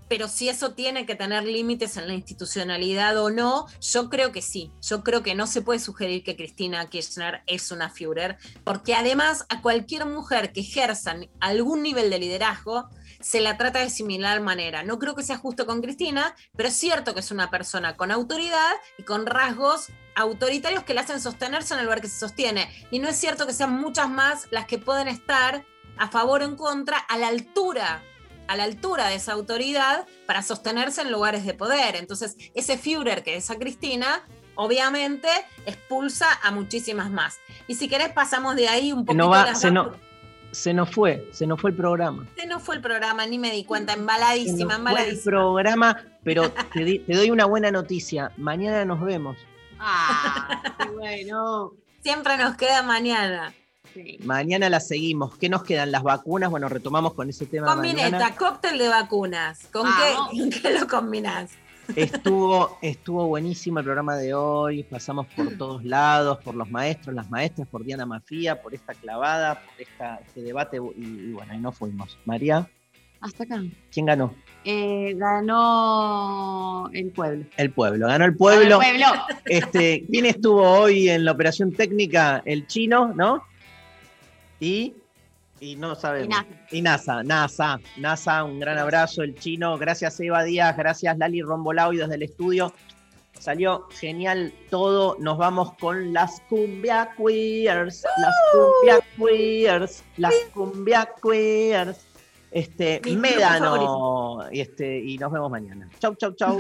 pero si eso tiene que tener límites en la institucionalidad o no, yo creo que sí. Yo creo que no se puede sugerir que Cristina Kirchner es una Führer, porque además a cualquier mujer que ejerza algún nivel de liderazgo, se la trata de similar manera. No creo que sea justo con Cristina, pero es cierto que es una persona con autoridad y con rasgos autoritarios que la hacen sostenerse en el lugar que se sostiene. Y no es cierto que sean muchas más las que pueden estar a favor o en contra a la altura a la altura de esa autoridad para sostenerse en lugares de poder. Entonces, ese Führer que es a Cristina, obviamente expulsa a muchísimas más. Y si querés pasamos de ahí un se nos va, las se no- Se nos fue, se nos fue el programa. Este no fue el programa, ni me di cuenta, Se embaladísima, nos fue el embaladísima. programa, pero te, di- te doy una buena noticia. Mañana nos vemos. Ah, bueno. Siempre nos queda mañana. Mañana la seguimos. ¿Qué nos quedan? Las vacunas. Bueno, retomamos con ese tema Combineta, cóctel de vacunas. ¿Con Vamos. qué, ¿Con qué lo combinás? Estuvo, estuvo buenísimo el programa de hoy. Pasamos por todos lados, por los maestros, las maestras, por Diana Mafía, por esta clavada, por esta, este debate. Y, y bueno, y no fuimos. María, Hasta acá. ¿quién ganó? Eh, ganó el pueblo. El pueblo. Ganó el pueblo. Ganó el pueblo. Este, ¿Quién estuvo hoy en la operación técnica? El chino, ¿no? Y, y no sabemos. Y Y NASA, NASA, NASA, un gran abrazo, el chino. Gracias Eva Díaz, gracias Lali Rombolao y desde el estudio. Salió genial todo. Nos vamos con las cumbia queers, las cumbia queers, las cumbia queers. Este, Médano. Y, este, y nos vemos mañana. Chau, chau, chau.